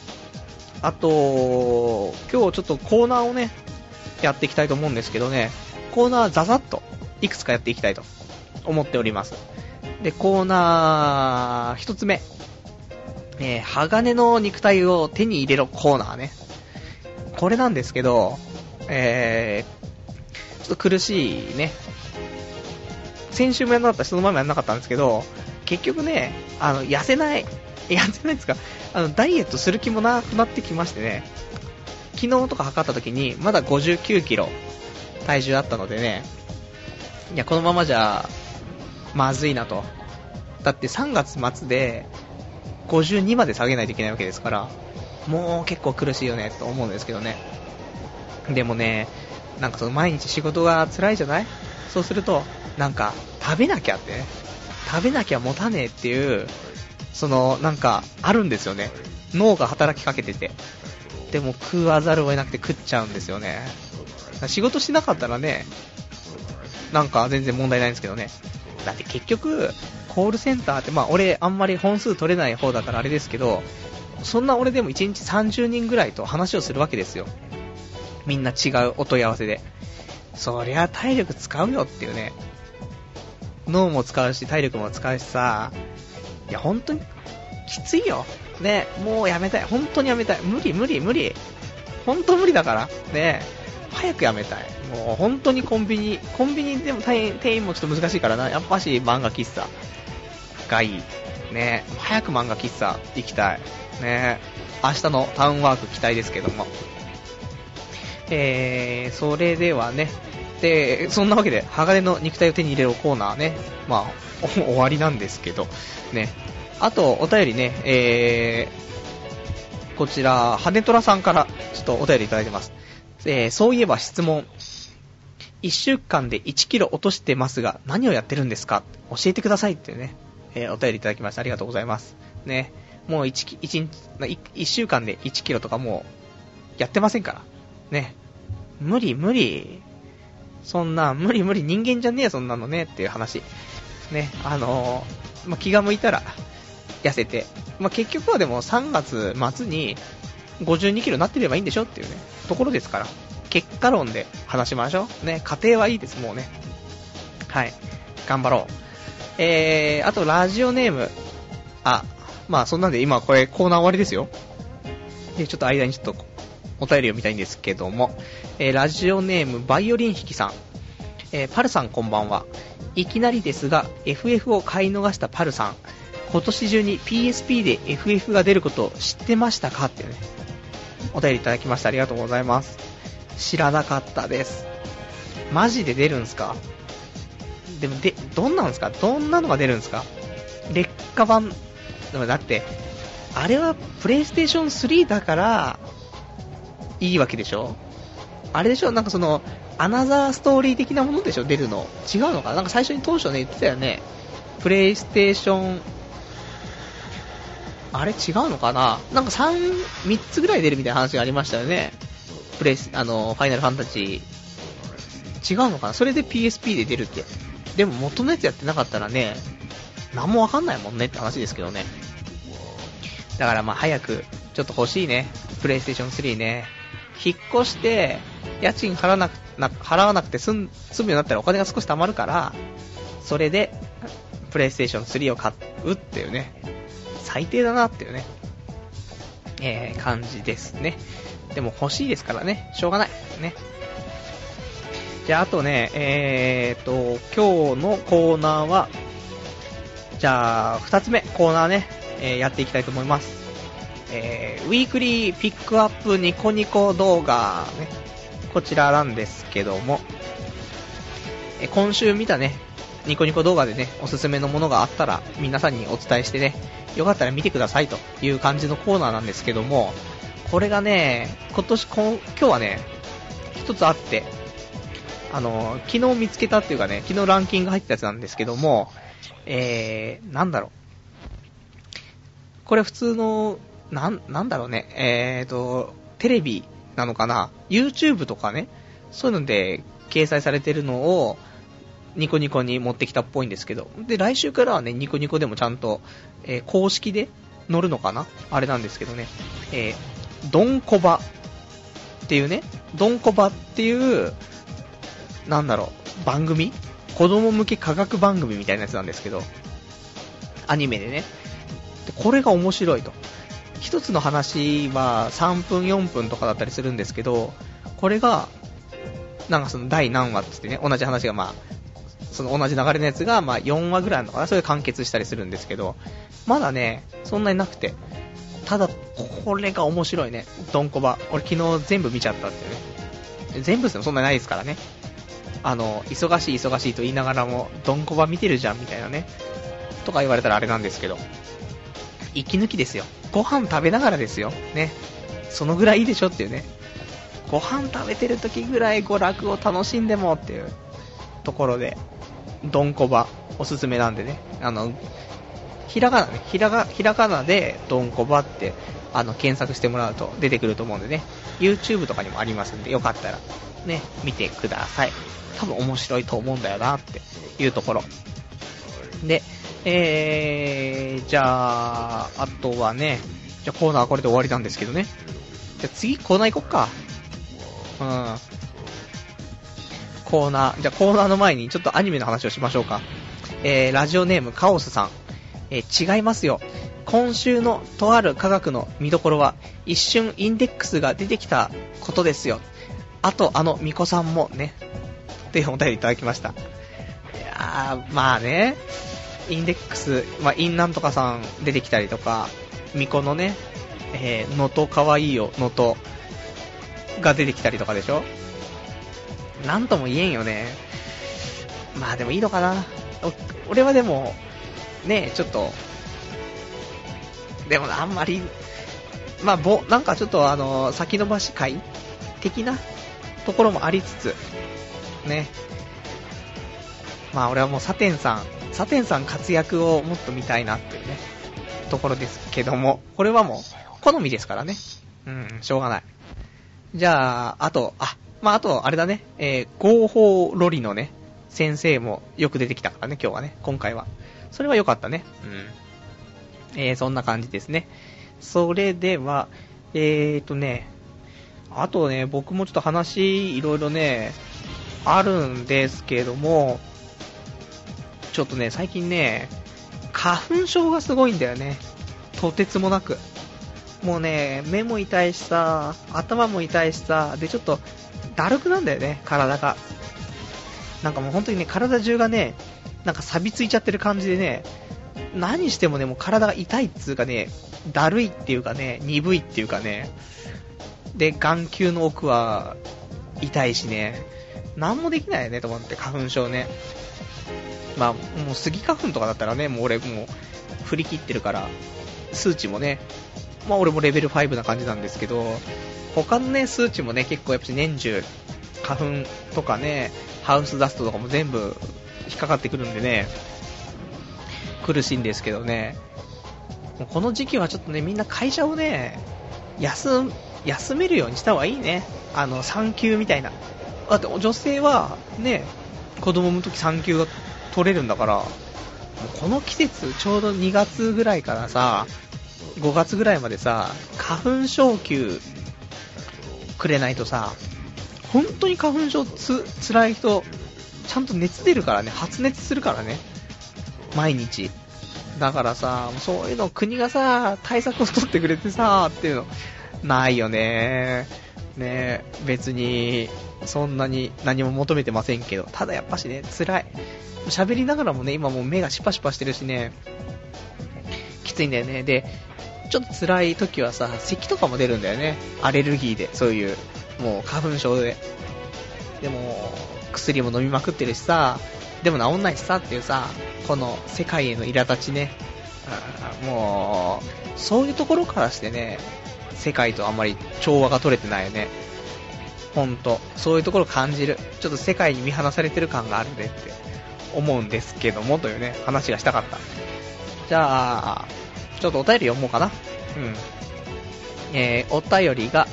あと、今日ちょっとコーナーをね、やっていきたいと思うんですけどね、コーナーザザッと、いくつかやっていきたいと思っております。で、コーナー、一つ目。えー、鋼の肉体を手に入れろコーナーね。これなんですけど、えー、ちょっと苦しいね。先週もやんなかったし、その前もやんなかったんですけど、結局ね、あの、痩せない、痩せないですか、あの、ダイエットする気もなくなってきましてね、昨日とか測った時に、まだ59キロ、体重あったのでね、いや、このままじゃ、まずいなと。だって3月末で、52まで下げないといけないわけですから、もう結構苦しいよねと思うんですけどね。でもね、なんかその毎日仕事が辛いじゃない？そうすると、なんか食べなきゃってね。食べなきゃ持たねえっていう、そのなんかあるんですよね。脳が働きかけてて。でも食わざるを得なくて食っちゃうんですよね。仕事しなかったらね、なんか全然問題ないんですけどね。だって結局、コールセンターって、まあ俺あんまり本数取れない方だからあれですけど、そんな俺でも1日30人ぐらいと話をするわけですよ。みんな違うお問い合わせで。そりゃ体力使うよっていうね。脳も使うし、体力も使うしさ。いや、本当に、きついよ。ね、もうやめたい。本当にやめたい。無理無理無理。本当無理だから。ね、早くやめたい。もう本当にコンビニ、コンビニでも店員もちょっと難しいからな。やっぱし漫画喫茶がいい。ね、早く漫画喫茶行きたい。ね、明日のタウンワーク期待ですけども。えー、それではね、で、そんなわけで、鋼の肉体を手に入れるコーナーね、まあ、(laughs) 終わりなんですけど、ね。あと、お便りね、えー、こちら、羽虎さんから、ちょっとお便りいただいてます。えー、そういえば質問。1週間で1キロ落としてますが、何をやってるんですか？教えてくださいってね、えー、お便りいただきました。ありがとうございます。ね。もう 1, 1, 1, 1週間で1キロとかもう、やってませんから。ね。無理無理。そんな、無理無理人間じゃねえよそんなのねっていう話。ね。あのー、まあ、気が向いたら、痩せて。まあ、結局はでも3月末に52キロになってればいいんでしょっていうね、ところですから。結果論で話しましょう。ね、家庭はいいです、もうね。はい。頑張ろう。えー、あとラジオネーム。あ、まあそんなんで今これコーナー終わりですよ。で、ちょっと間にちょっとお便りを見たいんですけども、えー、ラジオネームバイオリン弾きさん。えー、パルさんこんばんは。いきなりですが、FF を買い逃したパルさん。今年中に PSP で FF が出ることを知ってましたかってね、お便りいただきましたありがとうございます。知らなかったです。マジで出るんすか？でも、で、どんなんすか？どんなのが出るんすか？劣化版、だって、あれはプレイステーション3だから、いいわけでしょ？あれでしょ？なんかその、アナザーストーリー的なものでしょ？出るの。違うのかな？なんか最初に当初ね、言ってたよね。プレイステーションあれ？違うのかな？なんか3、3つぐらい出るみたいな話がありましたよね。プレイス、あの、ファイナルファンタジー。違うのかな？それで PSP で出るって。でも元のやつやってなかったらね、何もわかんないもんねって話ですけどね。だからまあ早く、ちょっと欲しいね。プレイステーション3ね。引っ越して、家賃払わなくな払わなくて済むようになったらお金が少し貯まるから、それで、プレイステーション3を買うっていうね。最低だなっていうね、えー、感じですね。でも欲しいですからね、しょうがない。ね。じゃあ、あとね、えーと、今日のコーナーは、じゃあ、二つ目、コーナーね、えー、やっていきたいと思います。えー、ウィークリーピックアップニコニコ動画、ね、こちらなんですけども、え今週見たね、ニコニコ動画でね、おすすめのものがあったら、皆さんにお伝えしてね、よかったら見てくださいという感じのコーナーなんですけども、これがね、今年こ、今日はね、一つあって、あの、昨日見つけたっていうかね、昨日ランキング入ったやつなんですけども、えー、なんだろう。これ普通の、なん、なんだろうね、えーと、テレビなのかな ?YouTube とかね、そういうので掲載されてるのを、ニコニコに持ってきたっぽいんですけど、で、来週からはね、ニコニコでもちゃんと、えー、公式で乗るのかな？あれなんですけどね、えー、ドンコバっていうね、ドンコバっていう、なんだろう、番組？子供向け科学番組みたいなやつなんですけど、アニメでね。で、これが面白いと。一つの話は3分4分とかだったりするんですけど、これが、なんかその第何話ってってね、同じ話がまあ、その同じ流れのやつが、まあ、4話ぐらいあるのかな、それで完結したりするんですけど、まだね、そんなになくて、ただ、これが面白いね、ドンコバ。俺昨日全部見ちゃったってね。全部ですよ、そんなにないですからね。あの、忙しい忙しいと言いながらも、ドンコバ見てるじゃん、みたいなね。とか言われたらあれなんですけど、息抜きですよ。ご飯食べながらですよ。ね。そのぐらいいいでしょっていうね。ご飯食べてる時ぐらい娯楽を楽しんでもっていうところで、ドンコバ、おすすめなんでね、あの、ひらがなね、ひらが、ひらがなでドンコバって、あの、検索してもらうと出てくると思うんでね、YouTube とかにもありますんで、よかったら、ね、見てください。多分面白いと思うんだよな、っていうところ。で、えー、じゃあ、あとはね、じゃあコーナーはこれで終わりなんですけどね。じゃあ次コーナー行こっか。うん。コーナー、じゃあコーナーの前にちょっとアニメの話をしましょうか。えー、ラジオネームカオスさん。えー、違いますよ。今週のとある科学の見どころは、一瞬インデックスが出てきたことですよ。あと、あの、ミコさんもね、っていうお便りいただきました。いやー、まあね、インデックス、まあ、インなんとかさん出てきたりとか、ミコのね、えー、のとかわいいよ、のと、が出てきたりとかでしょ？なんとも言えんよね。まあでもいいのかな。俺はでも、ねちょっと、でもあんまり、まあ、ぼ、なんかちょっとあの、先延ばし会的なところもありつつ、ね。まあ俺はもうサテンさん、サテンさん活躍をもっと見たいなっていうね、ところですけども、これはもう、好みですからね。うん、しょうがない。じゃあ、あと、あ、まああと、あれだね、えー、合法ロリのね、先生もよく出てきたからね、今日はね、今回は。それは良かったね。うん。えー、そんな感じですね。それでは、えーとね、あとね、僕もちょっと話、いろいろね、あるんですけども、ちょっとね、最近ね、花粉症がすごいんだよね。とてつもなく。もうね、目も痛いしさ、頭も痛いしさ、で、ちょっと、だるくなんだよね、体が。なんかもう本当にね、体中がね、なんか錆びついちゃってる感じでね、何してもね、もう体が痛いっつうかね、だるいっていうかね、鈍いっていうかね、で、眼球の奥は痛いしね、なんもできないよねと思って、花粉症ね。まあ、もうスギ花粉とかだったらね、もう俺もう振り切ってるから、数値もね、まあ俺もレベル5な感じなんですけど、他のね、数値もね、結構やっぱ年中、花粉とかね、ハウスダストとかも全部引っかかってくるんでね、苦しいんですけどね、この時期はちょっとね、みんな会社をね、休、休めるようにした方がいいね。あの、産休みたいな。だって女性はね、子供の時産休取れるんだから、この季節、ちょうど2月ぐらいからさ、5月ぐらいまでさ、花粉症休くれないとさ、本当に花粉症つ、辛い人、ちゃんと熱出るからね、発熱するからね。毎日。だからさ、そういうの国がさ、対策を取ってくれてさ、っていうの、ないよね。ね別に、そんなに何も求めてませんけど、ただやっぱしね、辛い。喋りながらもね、今もう目がシパシパしてるしね、きついんだよね。で、ちょっと辛い時はさ、咳とかも出るんだよね。アレルギーで、そういう、もう花粉症で。でも、薬も飲みまくってるしさ、でも治んないしさっていうさ、この世界への苛立ちね。もう、そういうところからしてね、世界とあんまり調和が取れてないよね。ほんと、そういうところ感じる。ちょっと世界に見放されてる感があるねって思うんですけども、というね、話がしたかった。じゃあ、ちょっとお便り読もうかな。うん。えー、お便りが、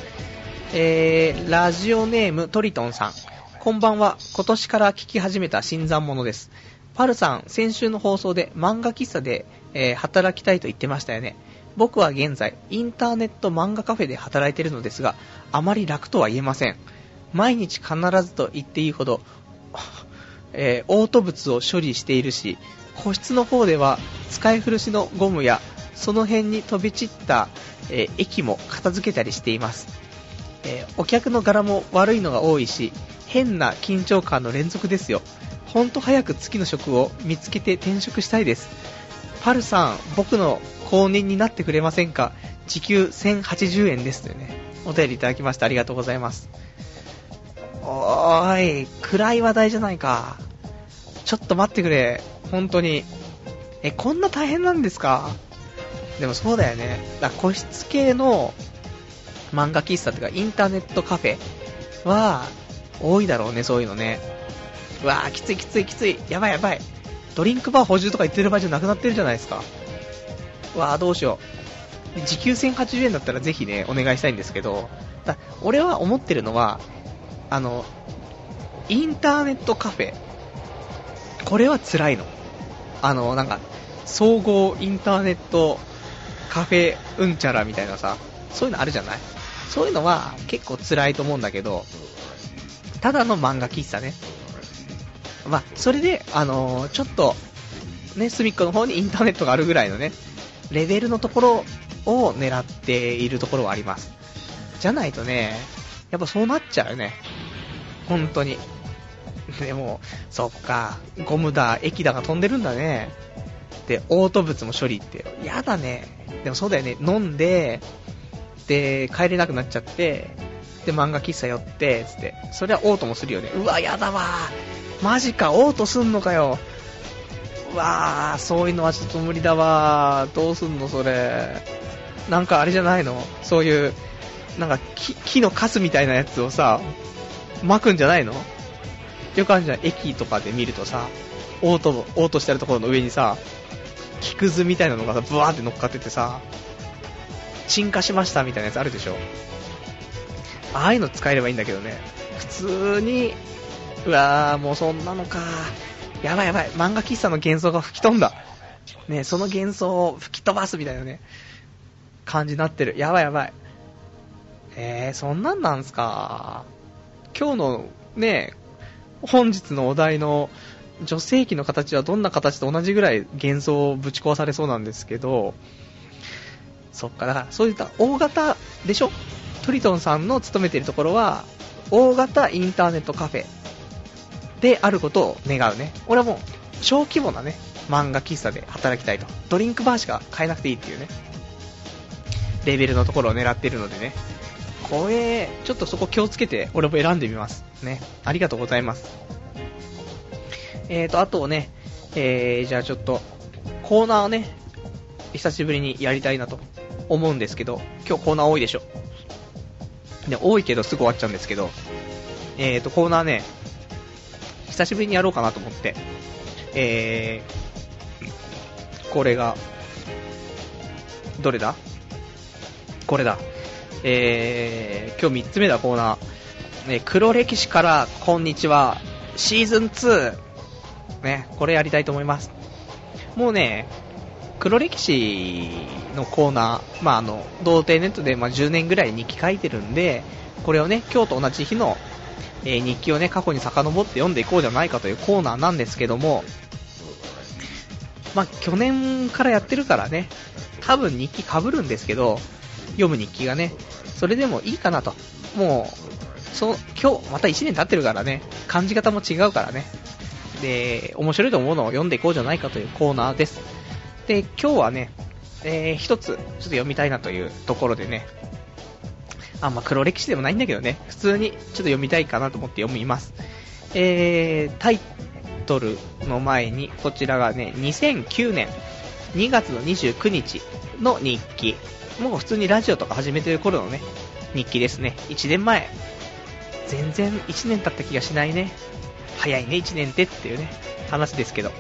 えー、ラジオネームトリトンさん。こんばんは。今年から聞き始めた新参者です。パルさん、先週の放送で漫画喫茶で、えー、働きたいと言ってましたよね。僕は現在、インターネット漫画カフェで働いているのですが、あまり楽とは言えません。毎日必ずと言っていいほど、(laughs) えー、嘔吐物を処理しているし、個室の方では使い古しのゴムやその辺に飛び散った、えー、液も片付けたりしています、えー、お客の柄も悪いのが多いし変な緊張感の連続ですよ。ほんと早く次の職を見つけて転職したいです。パルさん僕の公認になってくれませんか？時給1080円ですというねお便りいただきましてありがとうございますおーい暗い話題じゃないかちょっと待ってくれ本当にえこんな大変なんですか？でもそうだよね。だ個室系の漫画喫茶とかインターネットカフェは多いだろうね、そういうのね。うわぁ、きついきついきつい。やばいやばい。ドリンクバー補充とか言ってる場合じゃなくなってるじゃないですか。わぁ、どうしよう。時給1080円だったらぜひね、お願いしたいんですけど、だ俺は思ってるのは、あの、インターネットカフェ。これは辛いの。あの、なんか、総合インターネットカフェうんちゃらみたいなさ、そういうのあるじゃない？そういうのは結構辛いと思うんだけど、ただの漫画喫茶ね。まあ、それで、あのー、ちょっと、ね、隅っこの方にインターネットがあるぐらいのね、レベルのところを狙っているところはあります。じゃないとね、やっぱそうなっちゃうよね。本当に。でも、そっか、ゴムだ、液だが飛んでるんだね。で、嘔吐物も処理って。やだね。でもそうだよね。飲んで、で、帰れなくなっちゃって、で、漫画喫茶寄って、つって。それは嘔吐もするよね。うわ、やだわマジか、嘔吐すんのかよ。うわー、そういうのはちょっと無理だわどうすんの、それ。なんかあれじゃないの？そういう、なんか木木のカスみたいなやつをさ、巻くんじゃないの？よくあるじゃん、駅とかで見るとさ、オート、オートしてるところの上にさ、木くずみたいなのがさ、ブワーって乗っかっててさ、沈下しましたみたいなやつあるでしょああいうの使えればいいんだけどね。普通に、うわー、もうそんなのか。やばいやばい、漫画喫茶の幻想が吹き飛んだ。ね、その幻想を吹き飛ばすみたいなね、感じになってる。やばいやばい。えー、そんなんなんすか。今日のね、本日のお題の女性器の形はどんな形と同じぐらい幻想をぶち壊されそうなんですけど、そっか、だからそういった大型でしょ？トリトンさんの勤めてるところは、大型インターネットカフェであることを願うね。俺はもう、小規模なね、漫画喫茶で働きたいと。ドリンクバーしか買えなくていいっていうね、レベルのところを狙ってるのでね。これ、ちょっとそこ気をつけて、俺も選んでみます。ね。ありがとうございます。えーと、あとね、えー、じゃあちょっと、コーナーをね、久しぶりにやりたいなと思うんですけど、今日コーナー多いでしょ。で、多いけどすぐ終わっちゃうんですけど、えーと、コーナーね、久しぶりにやろうかなと思って、えー、これが、どれだ？これだ。えー、今日3つ目だコーナー。ね、黒歴史からこんにちは、シーズン2。ね、これやりたいと思います。もうね、黒歴史のコーナー、まあ、あの、童貞ネットで、まあ、10年ぐらい日記書いてるんで、これをね、今日と同じ日の、え、日記をね、過去に遡って読んでいこうじゃないかというコーナーなんですけども、まあ、去年からやってるからね、多分日記被るんですけど、読む日記がね、それでもいいかなと。もう、そ今日、また1年経ってるからね、感じ方も違うからね。で、面白いと思うのを読んでいこうじゃないかというコーナーです。で、今日はね、えー、一つ、ちょっと読みたいなというところでね、あ、ま、黒歴史でもないんだけどね、普通にちょっと読みたいかなと思って読みます。えー、タイトルの前に、こちらがね、2009年2月の29日の日記。もう普通にラジオとか始めてる頃のね、日記ですね。1年前。全然1年経った気がしないね。早いね、1年ってっていうね、話ですけど。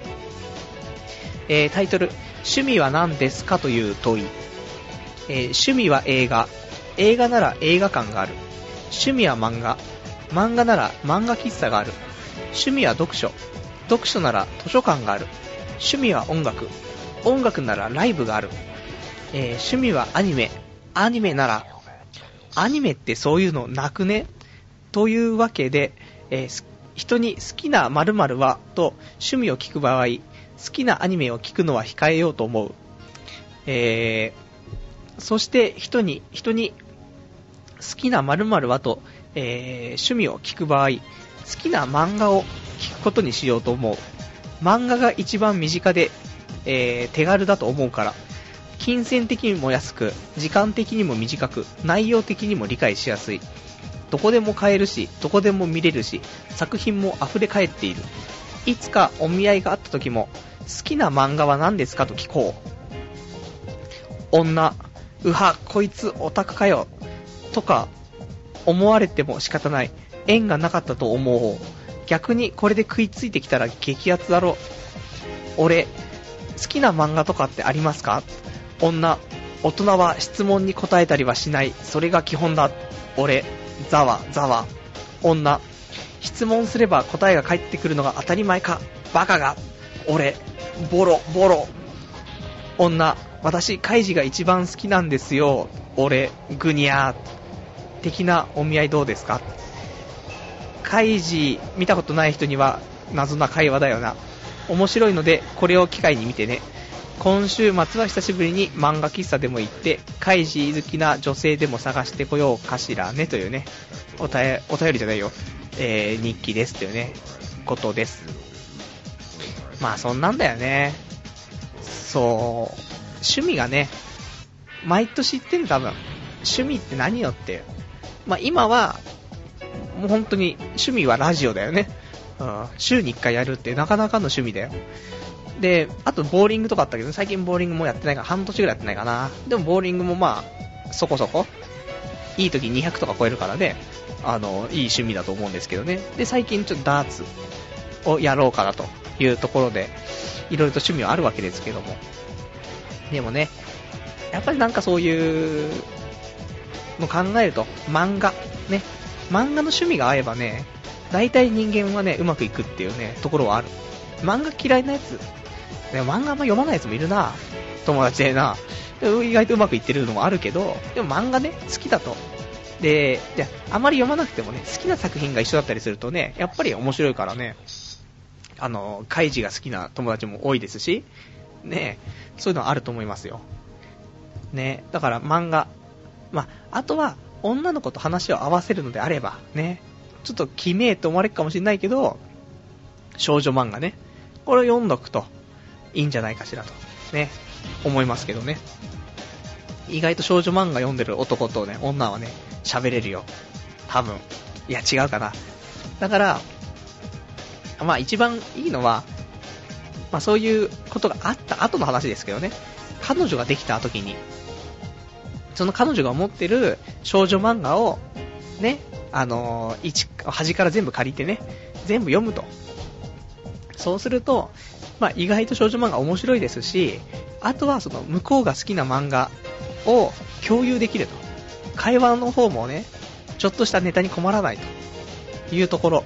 えー、タイトル、趣味は何ですか？という問い。えー、趣味は映画。映画なら映画館がある。趣味は漫画。漫画なら漫画喫茶がある。趣味は読書。読書なら図書館がある。趣味は音楽。音楽ならライブがある。えー、趣味はアニメ。アニメなら、アニメってそういうのなくね？というわけで、えー、人に好きな〇〇はと趣味を聞く場合、好きなアニメを聞くのは控えようと思う。えー、そして人に、人に好きな〇〇はと、えー、趣味を聞く場合、好きな漫画を聞くことにしようと思う。漫画が一番身近で、えー、手軽だと思うから、金銭的にも安く、時間的にも短く、内容的にも理解しやすい。どこでも買えるし、どこでも見れるし、作品も溢れ返っている。いつかお見合いがあった時も、好きな漫画は何ですかと聞こう。女、うは、こいつオタクかよ。とか、思われても仕方ない。縁がなかったと思う。逆にこれで食いついてきたら激アツだろ。俺、好きな漫画とかってありますか？女、大人は質問に答えたりはしない。それが基本だ。俺、ざわ、ざわ。女、質問すれば答えが返ってくるのが当たり前か。バカが。俺、ボロ、ボロ。女、私、カイジが一番好きなんですよ。俺、グニャー。的なお見合いどうですか？カイジ見たことない人には謎な会話だよな。面白いので、これを機会に見てね。今週末は久しぶりに漫画喫茶でも行って、カイジ好きな女性でも探してこようかしらね、というね、おた、お便りじゃないよ、えー、日記ですというね、ことです。まあそんなんだよね。そう、趣味がね、毎年言ってる多分。趣味って何よって。まあ今は、もう本当に趣味はラジオだよね。うん、週に1回やるってなかなかの趣味だよ。で、あとボーリングとかあったけど、最近ボーリングもやってないから、半年ぐらいやってないかな。でもボーリングもまあ、そこそこ、いい時200とか超えるからね、あの、いい趣味だと思うんですけどね。で、最近ちょっとダーツをやろうかなというところで、いろいろと趣味はあるわけですけども。でもね、やっぱりなんかそういうの考えると、漫画、ね、漫画の趣味が合えばね、大体人間はね、うまくいくっていうね、ところはある。漫画嫌いなやつ、ね、漫画あんま読まないやつもいるな、友達でな。意外とうまくいってるのもあるけど、でも漫画ね、好きだと。で、じゃあ、あまり読まなくてもね、好きな作品が一緒だったりするとね、やっぱり面白いからね、あの、カイジが好きな友達も多いですし、ね、そういうのはあると思いますよ。ね、だから漫画、まあ、あとは、女の子と話を合わせるのであれば、ね、ちょっときめえと思われるかもしれないけど、少女漫画ね、これを読んどくといいんじゃないかしらと、ね、思いますけどね。意外と少女漫画読んでる男とね、女はね、喋れるよ。多分。いや、違うかな。だから、まあ一番いいのは、まあそういうことがあった後の話ですけどね。彼女ができた時に、その彼女が持ってる少女漫画を、ね、あのー、端から全部借りてね、全部読むと。そうすると、まあ、意外と少女漫画面白いですし、あとはその向こうが好きな漫画を共有できると。会話の方もね、ちょっとしたネタに困らないというところ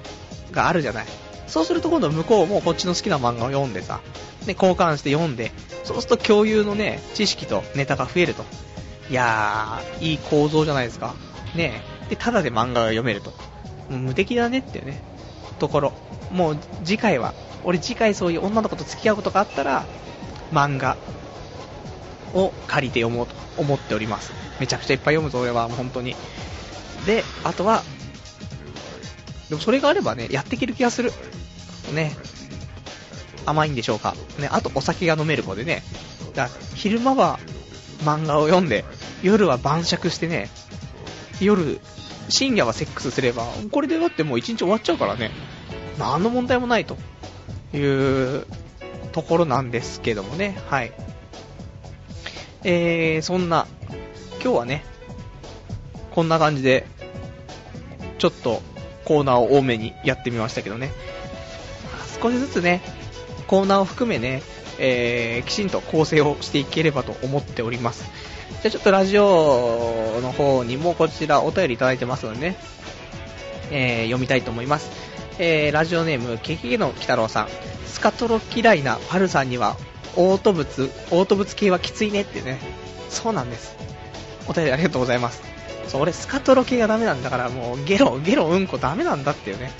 があるじゃない。そうすると今度向こうもこっちの好きな漫画を読んでさ、ね、交換して読んで、そうすると共有のね、知識とネタが増えると。いやー、いい構造じゃないですか。ねえで、ただで漫画が読めると。無敵だねっていうね、ところ。もう次回は、俺次回そういう女の子と付き合うことがあったら、漫画を借りて読もうと思っております。めちゃくちゃいっぱい読むぞ、俺は、もう本当に。で、あとは、でもそれがあればね、やっていける気がする。ね。甘いんでしょうか。ね、あとお酒が飲める子でね。だ昼間は漫画を読んで、夜は晩酌してね、夜、深夜はセックスすれば、これでだってもう一日終わっちゃうからね。何の問題もないというところなんですけどもね。はい。えー、そんな、今日はね、こんな感じで、ちょっとコーナーを多めにやってみましたけどね。少しずつね、コーナーを含めね、えー、きちんと構成をしていければと思っております。じゃあちょっとラジオの方にもこちらお便りいただいてますのでね、えー、読みたいと思います。えー、ラジオネーム、ケケケの鬼太郎さん。スカトロ嫌いなパルさんには、オート物、オート物系はきついねってね。そうなんです。お便りありがとうございます。そう、俺スカトロ系がダメなんだからもうゲロ、ゲロ、うんこダメなんだっていうね。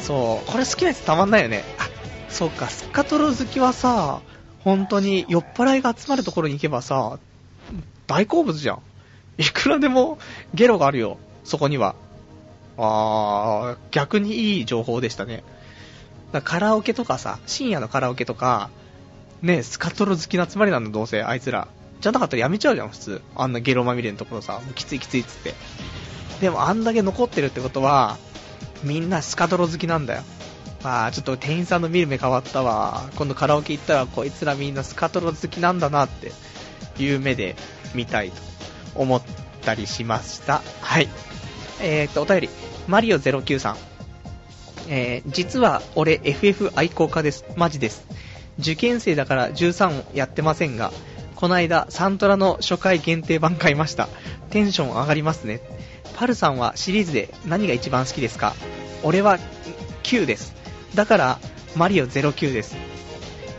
そう、これ好きなやつたまんないよね。あ、そうか、スカトロ好きはさ、本当に酔っ払いが集まるところに行けばさ、大好物じゃん。いくらでもゲロがあるよ、そこには。あー、逆にいい情報でしたね。カラオケとかさ、深夜のカラオケとか、ね、スカトロ好きな集まりなんだ、どうせ、あいつら。じゃなかったらやめちゃうじゃん、普通。あんなゲロまみれのところさ、もうきついきついっつって。でもあんだけ残ってるってことは、みんなスカトロ好きなんだよ。まあ、ちょっと店員さんの見る目変わったわ。今度カラオケ行ったらこいつらみんなスカトロ好きなんだなっていう目で見たいと思ったりしました。はい。えー、っと、お便り。マリオ09さん。えー、実は俺 FF 愛好家です。マジです。受験生だから13をやってませんが、この間サントラの初回限定版買いました。テンション上がりますね。パルさんはシリーズで何が一番好きですか？俺は9です。だから、マリオ09です。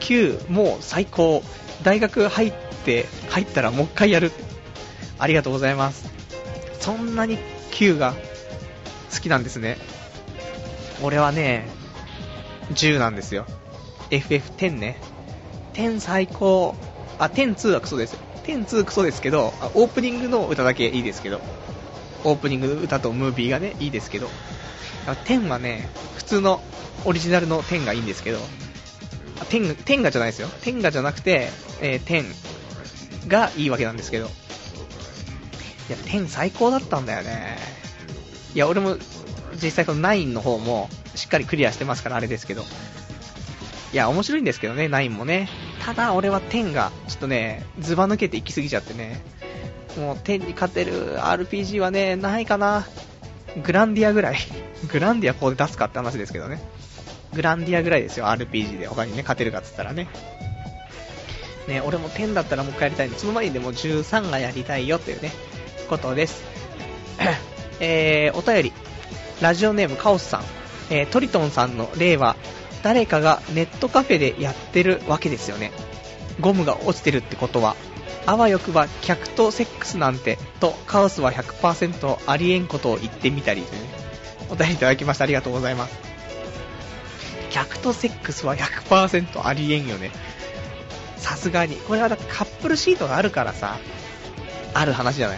9、もう最高。大学入って、入ったらもう一回やる。ありがとうございます。そんなに9が好きなんですね。俺はね、10なんですよ。FF10 ね。10最高。あ、102はクソです。102クソですけど、オープニングの歌だけいいですけど、オープニングの歌とムービーがね、いいですけど、10はね、普通のオリジナルの10がいいんですけど、10, 10がじゃないですよ。10がじゃなくて、えー、10がいいわけなんですけど、いや、10最高だったんだよね。いや、俺も実際この9の方もしっかりクリアしてますからあれですけど、いや、面白いんですけどね、9もね。ただ俺は10が、ちょっとね、ズバ抜けていきすぎちゃってね、もう10に勝てる RPG はね、ないかな。グランディアぐらい。(laughs) グランディアここで出すかって話ですけどね。グランディアぐらいですよ、RPG で他にね、勝てるかっつったらね。ね、俺も10だったらもう一回やりたいんで、その前にでも13がやりたいよっていうね、ことです。(coughs) えー、お便り。ラジオネームカオスさん。えー、トリトンさんの例は、誰かがネットカフェでやってるわけですよね。ゴムが落ちてるってことは、あわよくば客とセックスなんて、とカオスは100%ありえんことを言ってみたり、ね、お便りいただきました。ありがとうございます。客とセックスは100%ありえんよね。さすがに。これはだってカップルシートがあるからさ、ある話じゃない？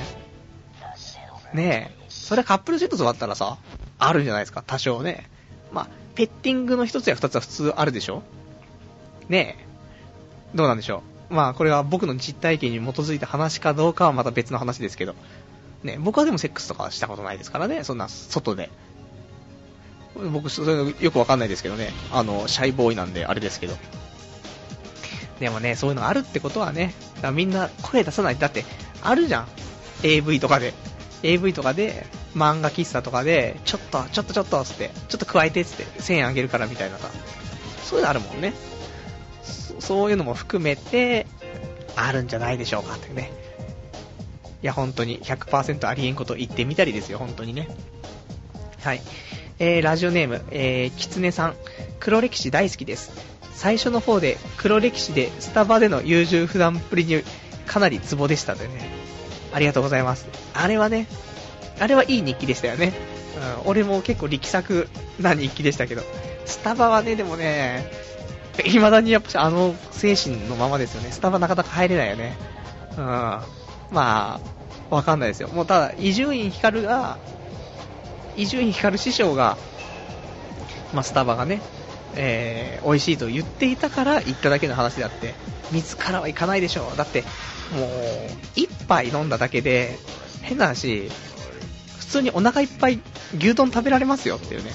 ねえ。それカップルシート座ったらさ、あるんじゃないですか、多少ね。まあ、ペッティングの一つや二つは普通あるでしょ？ねえ。どうなんでしょう？まあ、これは僕の実体験に基づいた話かどうかはまた別の話ですけど。ね、僕はでもセックスとかしたことないですからね、そんな外で。僕、それよくわかんないですけどね。あの、シャイボーイなんであれですけど。でもね、そういうのあるってことはね、みんな声出さない。だって、あるじゃん。AV とかで。AV とかで、漫画喫茶とかで、ちょっと、ちょっとちょっと、つって、ちょっと加えて、つって、1000円あげるからみたいなさ。そういうのあるもんね。そういうのも含めて、あるんじゃないでしょうかってね。いや、本当に100%ありえんこと言ってみたりですよ、本当にね。はい。えー、ラジオネーム、えー、キツネさん。黒歴史大好きです。最初の方で黒歴史でスタバでの優柔不断っぷりにかなりツボでしたでね。ありがとうございます。あれはね、あれはいい日記でしたよね。うん、俺も結構力作な日記でしたけど、スタバはね、でもね、未だにやっぱあの精神のままですよね。スタバなかなか入れないよね。うん。まあ、わかんないですよ。もうただ、伊集院光が、伊集院光師匠が、まあ、スタバがね、えー、美味しいと言っていたから行っただけの話であって、自らは行かないでしょう。だって、もう、一杯飲んだだけで、変な話、普通にお腹いっぱい牛丼食べられますよっていうね。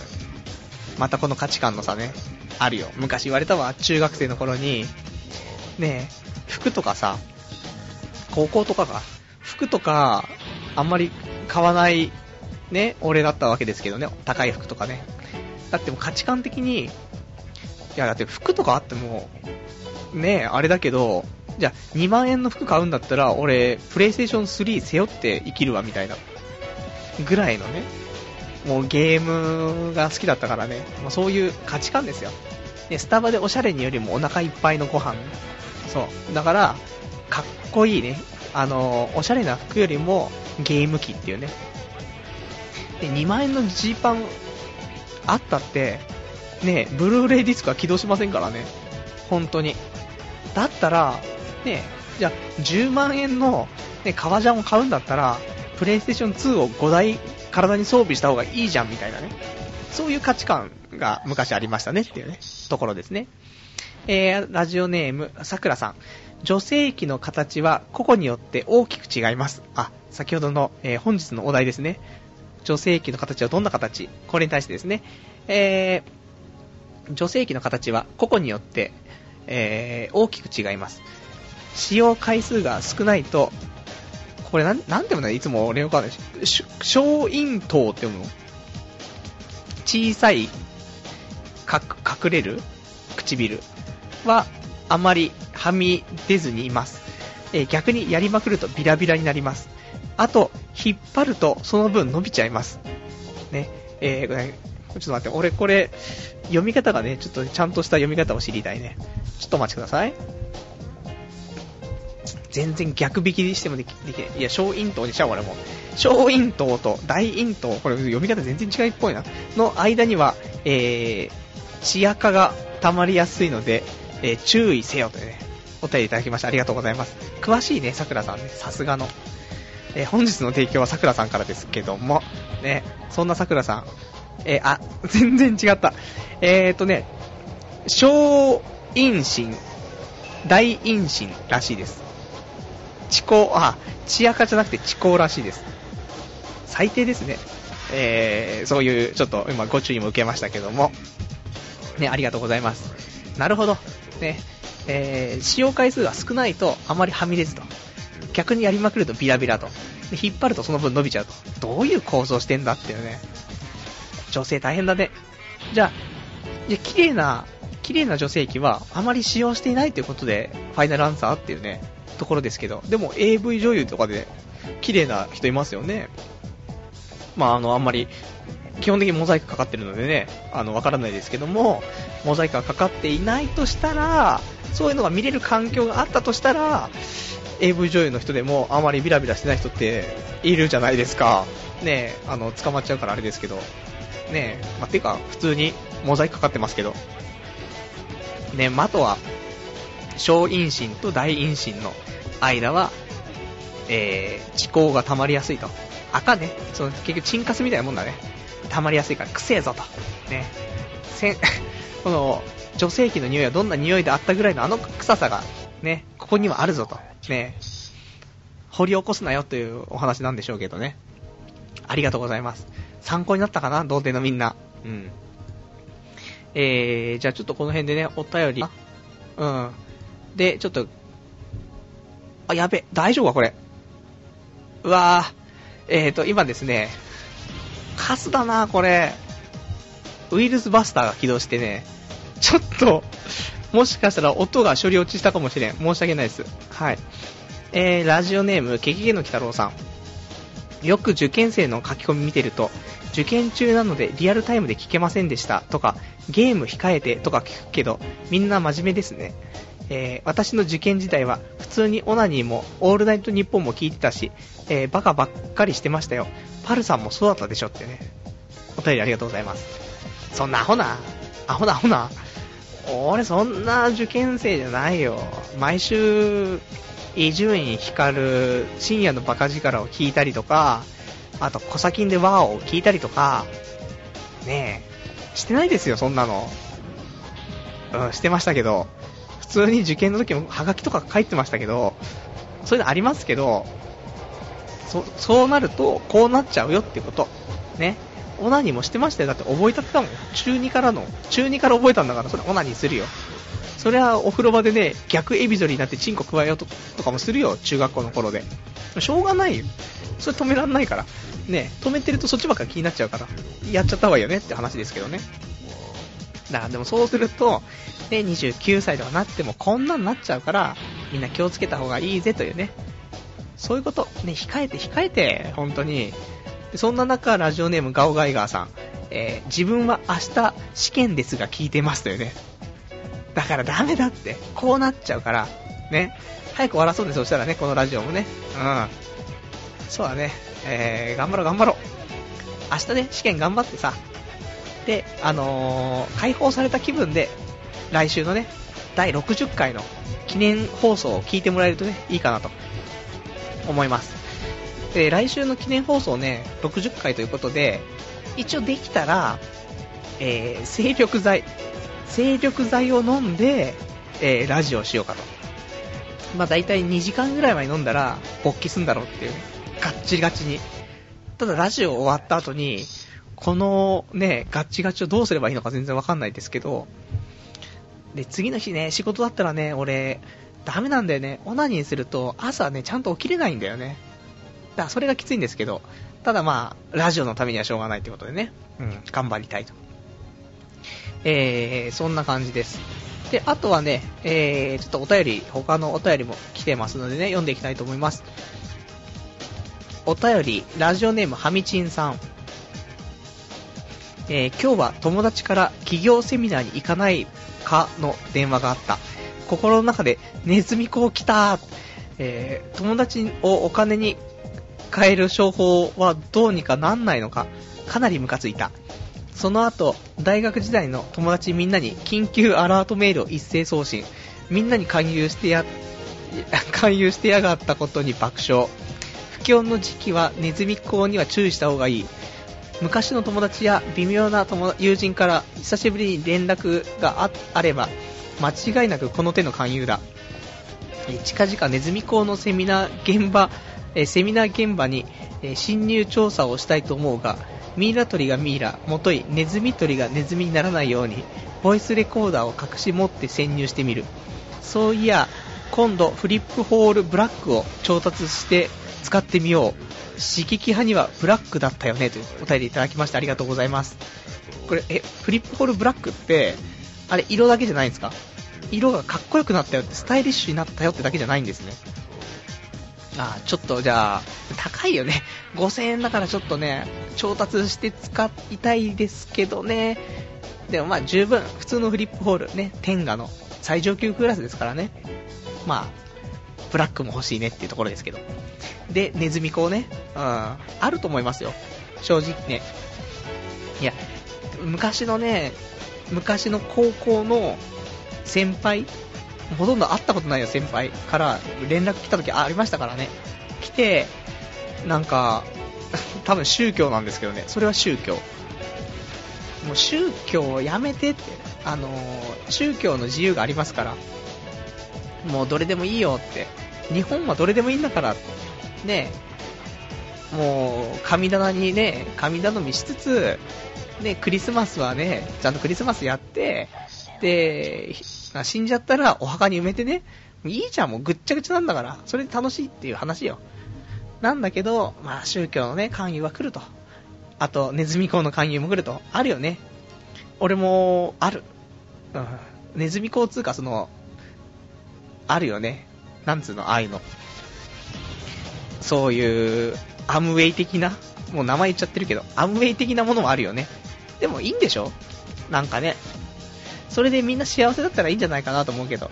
またこの価値観の差ね、あるよ。昔言われたわ、中学生の頃に、ね服とかさ、高校とかが、服とか、あんまり買わない、ね、俺だったわけですけどね、高い服とかね。だってもう価値観的に、いやだって服とかあっても、ねあれだけど、じゃあ2万円の服買うんだったら、俺、プレイステーション3背負って生きるわみたいな。ぐらいのね、もうゲームが好きだったからね、もうそういう価値観ですよ。で、スタバでおしゃれによりもお腹いっぱいのご飯。そう。だから、かっこいいね。あの、おしゃれな服よりもゲーム機っていうね。で、2万円のジーパンあったって、ね、ブルーレイディスクは起動しませんからね。本当に。だったら、ね、じゃあ、10万円の、ね、革ジャンを買うんだったら、プレイステーション2を5台体に装備した方がいいじゃんみたいなね。そういう価値観が昔ありましたねっていうね、ところですね。えー、ラジオネーム、さくらさん。女性器の形は個々によって大きく違います。あ、先ほどの、えー、本日のお題ですね。女性器の形はどんな形？これに対してですね。えー、女性器の形は個々によって、えー、大きく違います。使用回数が少ないとこれなん、なんて読むのいつも俺よくわかんない。小陰頭って読むの？小さい、か、隠れる？唇は、あまりはみ出ずにいます。えー、逆にやりまくるとビラビラになります。あと、引っ張るとその分伸びちゃいます。ね。えー、ちょっと待って、俺これ、読み方がね、ちょっとちゃんとした読み方を知りたいね。ちょっとお待ちください。全然逆引きにしてもできできない。いや、小陰頭にしちゃう俺も。小陰頭と大陰頭、これ読み方全然違いっぽいな。の間には、えー、血垢が溜まりやすいので、えー、注意せよというね、お便りいただきました。ありがとうございます。詳しいね、桜さんね、さすがの。えー、本日の提供は桜さんからですけども、ね、そんな桜さん、えー、あ、(laughs) 全然違った。えーとね、小陰唇、大陰唇らしいです。地高、あ、血垢じゃなくて地高らしいです。最低ですね。えー、そういう、ちょっと今ご注意も受けましたけども。ね、ありがとうございます。なるほど。ね、えー、使用回数が少ないとあまりはみ出ずと。逆にやりまくるとビラビラと。で引っ張るとその分伸びちゃうと。どういう構造してんだっていうね。女性大変だね。じゃあ、いや、綺麗な、綺麗な女性器はあまり使用していないということで、ファイナルアンサーっていうね、ところですけど、でも AV 女優とかで綺麗な人いますよね。まあ、あの、あんまり、基本的にモザイクかかってるのでね、あの、わからないですけども、モザイクがかかっていないとしたら、そういうのが見れる環境があったとしたら、AV 女優の人でもあまりビラビラしてない人っているじゃないですか。ねあの、捕まっちゃうからあれですけど。ねえまあ、てか、普通にモザイクかかってますけど。ねまあ、とは、小陰唇と大陰唇の間は、えー、地高が溜まりやすいと。赤ね、その結局チンカスみたいなもんだね。溜まりやすいから、くせえぞと。ね。せ、(laughs) この、女性器の匂いはどんな匂いであったぐらいのあの臭さが、ね、ここにはあるぞと。ね。掘り起こすなよというお話なんでしょうけどね。ありがとうございます。参考になったかな？童貞のみんな。うん。えー、じゃあちょっとこの辺でね、お便り。うん。で、ちょっと、あ、やべ、大丈夫かこれ？うわぁ。えーと、今ですね、カスだなこれ。ウイルスバスターが起動してね、ちょっと、もしかしたら音が処理落ちしたかもしれん。申し訳ないです。はい。えー、ラジオネーム、ケキゲの鬼太郎さん。よく受験生の書き込み見てると、受験中なのでリアルタイムで聞けませんでしたとか、ゲーム控えてとか聞くけど、みんな真面目ですね。えー、私の受験時代は普通にオナニーもオールナイトニッポンも聞いてたし、えー、バカばっかりしてましたよ。パルさんもそうだったでしょってね。お便りありがとうございます。そんなアホな、アホなアホな。俺そんな受験生じゃないよ。毎週、伊集院光る深夜のバカ力を聞いたりとか、あと、コサキンでワーを聞いたりとか、ねえ、してないですよ、そんなの。うん、してましたけど、普通に受験の時もハガキとか書いてましたけど、そういうのありますけど、そ、そうなると、こうなっちゃうよってこと。ね。オナニーもしてましたよ。だって覚えたってたもん。中2からの、中2から覚えたんだから、それオナニーするよ。それはお風呂場でね、逆エビゾリになってチンコ加えようととかもするよ、中学校の頃で。しょうがないよ。それ止めらんないから。ね、止めてるとそっちばっか気になっちゃうから、やっちゃった方がいいよねって話ですけどね。だからでもそうすると、ね、29歳とかなってもこんなんなっちゃうから、みんな気をつけた方がいいぜというね。そういうこと、ね、控えて控えて、本当に。そんな中、ラジオネームガオガイガーさん、えー、自分は明日試験ですが聞いてますというね。だからダメだって、こうなっちゃうから、ね。早く終わらそうね、そしたらね、このラジオもね。うん。そうだね。えー、頑張ろう頑張ろう。明日ね、試験頑張ってさ、で、あのー、解放された気分で、来週のね、第60回の記念放送を聞いてもらえるとね、いいかなと思います。で、来週の記念放送ね、60回ということで、一応できたら、えー、精力剤、精力剤を飲んで、えー、ラジオをしようかと。まあ大体2時間ぐらい前に飲んだら、勃起すんだろうっていう、ガッチガチに。ただラジオ終わった後に、このね、ガッチガチをどうすればいいのか全然わかんないですけど、で、次の日ね、仕事だったらね、俺、ダメなんだよね。オナニーすると、朝ね、ちゃんと起きれないんだよね。だからそれがきついんですけど、ただまあ、ラジオのためにはしょうがないってことでね、うん、頑張りたいと。えー、そんな感じです。で、あとはね、えー、ちょっとお便り、他のお便りも来てますのでね、読んでいきたいと思います。お便り、ラジオネームはみちんさん。えー、今日は友達から企業セミナーに行かないかの電話があった。心の中でネズミ子来たえー、友達をお金に変える商法はどうにかなんないのか、かなりムカついた。その後、大学時代の友達みんなに緊急アラートメールを一斉送信。みんなに勧誘してや、(laughs) 勧誘してやがったことに爆笑。不況の時期はネズミ講には注意した方がいい。昔の友達や微妙な友友人から久しぶりに連絡があれば、間違いなくこの手の勧誘だ。近々ネズミ講のセミナー現場、セミナー現場に侵入調査をしたいと思うが、ミイラ取りがミイラ、もといネズミ取りがネズミにならないように、ボイスレコーダーを隠し持って潜入してみる。そういや、今度フリップホールブラックを調達して使ってみよう。刺激派にはブラックだったよねというお便りいただきましてありがとうございます。これ、え、フリップホールブラックって、あれ色だけじゃないんですか？色がかっこよくなったよって、スタイリッシュになったよってだけじゃないんですね。あちょっとじゃあ、高いよね。(laughs) 5000円だからちょっとね、調達して使いたいですけどね。でもまあ十分、普通のフリップホールね、天下の最上級クラスですからね。まあ、ブラックも欲しいねっていうところですけど。で、ネズミ講ね、うん、あると思いますよ。正直ね。いや、昔のね、昔の高校の先輩ほとんど会ったことないよ、先輩から。連絡来た時ありましたからね。来て、なんか、(laughs) 多分宗教なんですけどね、それは宗教。もう宗教をやめてって、あの、宗教の自由がありますから、もうどれでもいいよって、日本はどれでもいいんだから、ね、もう神棚にね、神頼みしつつ、ね、クリスマスはね、ちゃんとクリスマスやって、で、死んじゃったらお墓に埋めてね、いいじゃん、もうぐっちゃぐちゃなんだから、それで楽しいっていう話よ。なんだけど、まあ宗教のね、勧誘は来ると。あと、ネズミ講の勧誘も来ると。あるよね。俺も、ある。うん。ネズミ講通貨、その、あるよね。なんつうの、ああいうの。そういう、アムウェイ的な、もう名前言っちゃってるけど、アムウェイ的なものもあるよね。でもいいんでしょ？なんかね、それでみんな幸せだったらいいんじゃないかなと思うけど、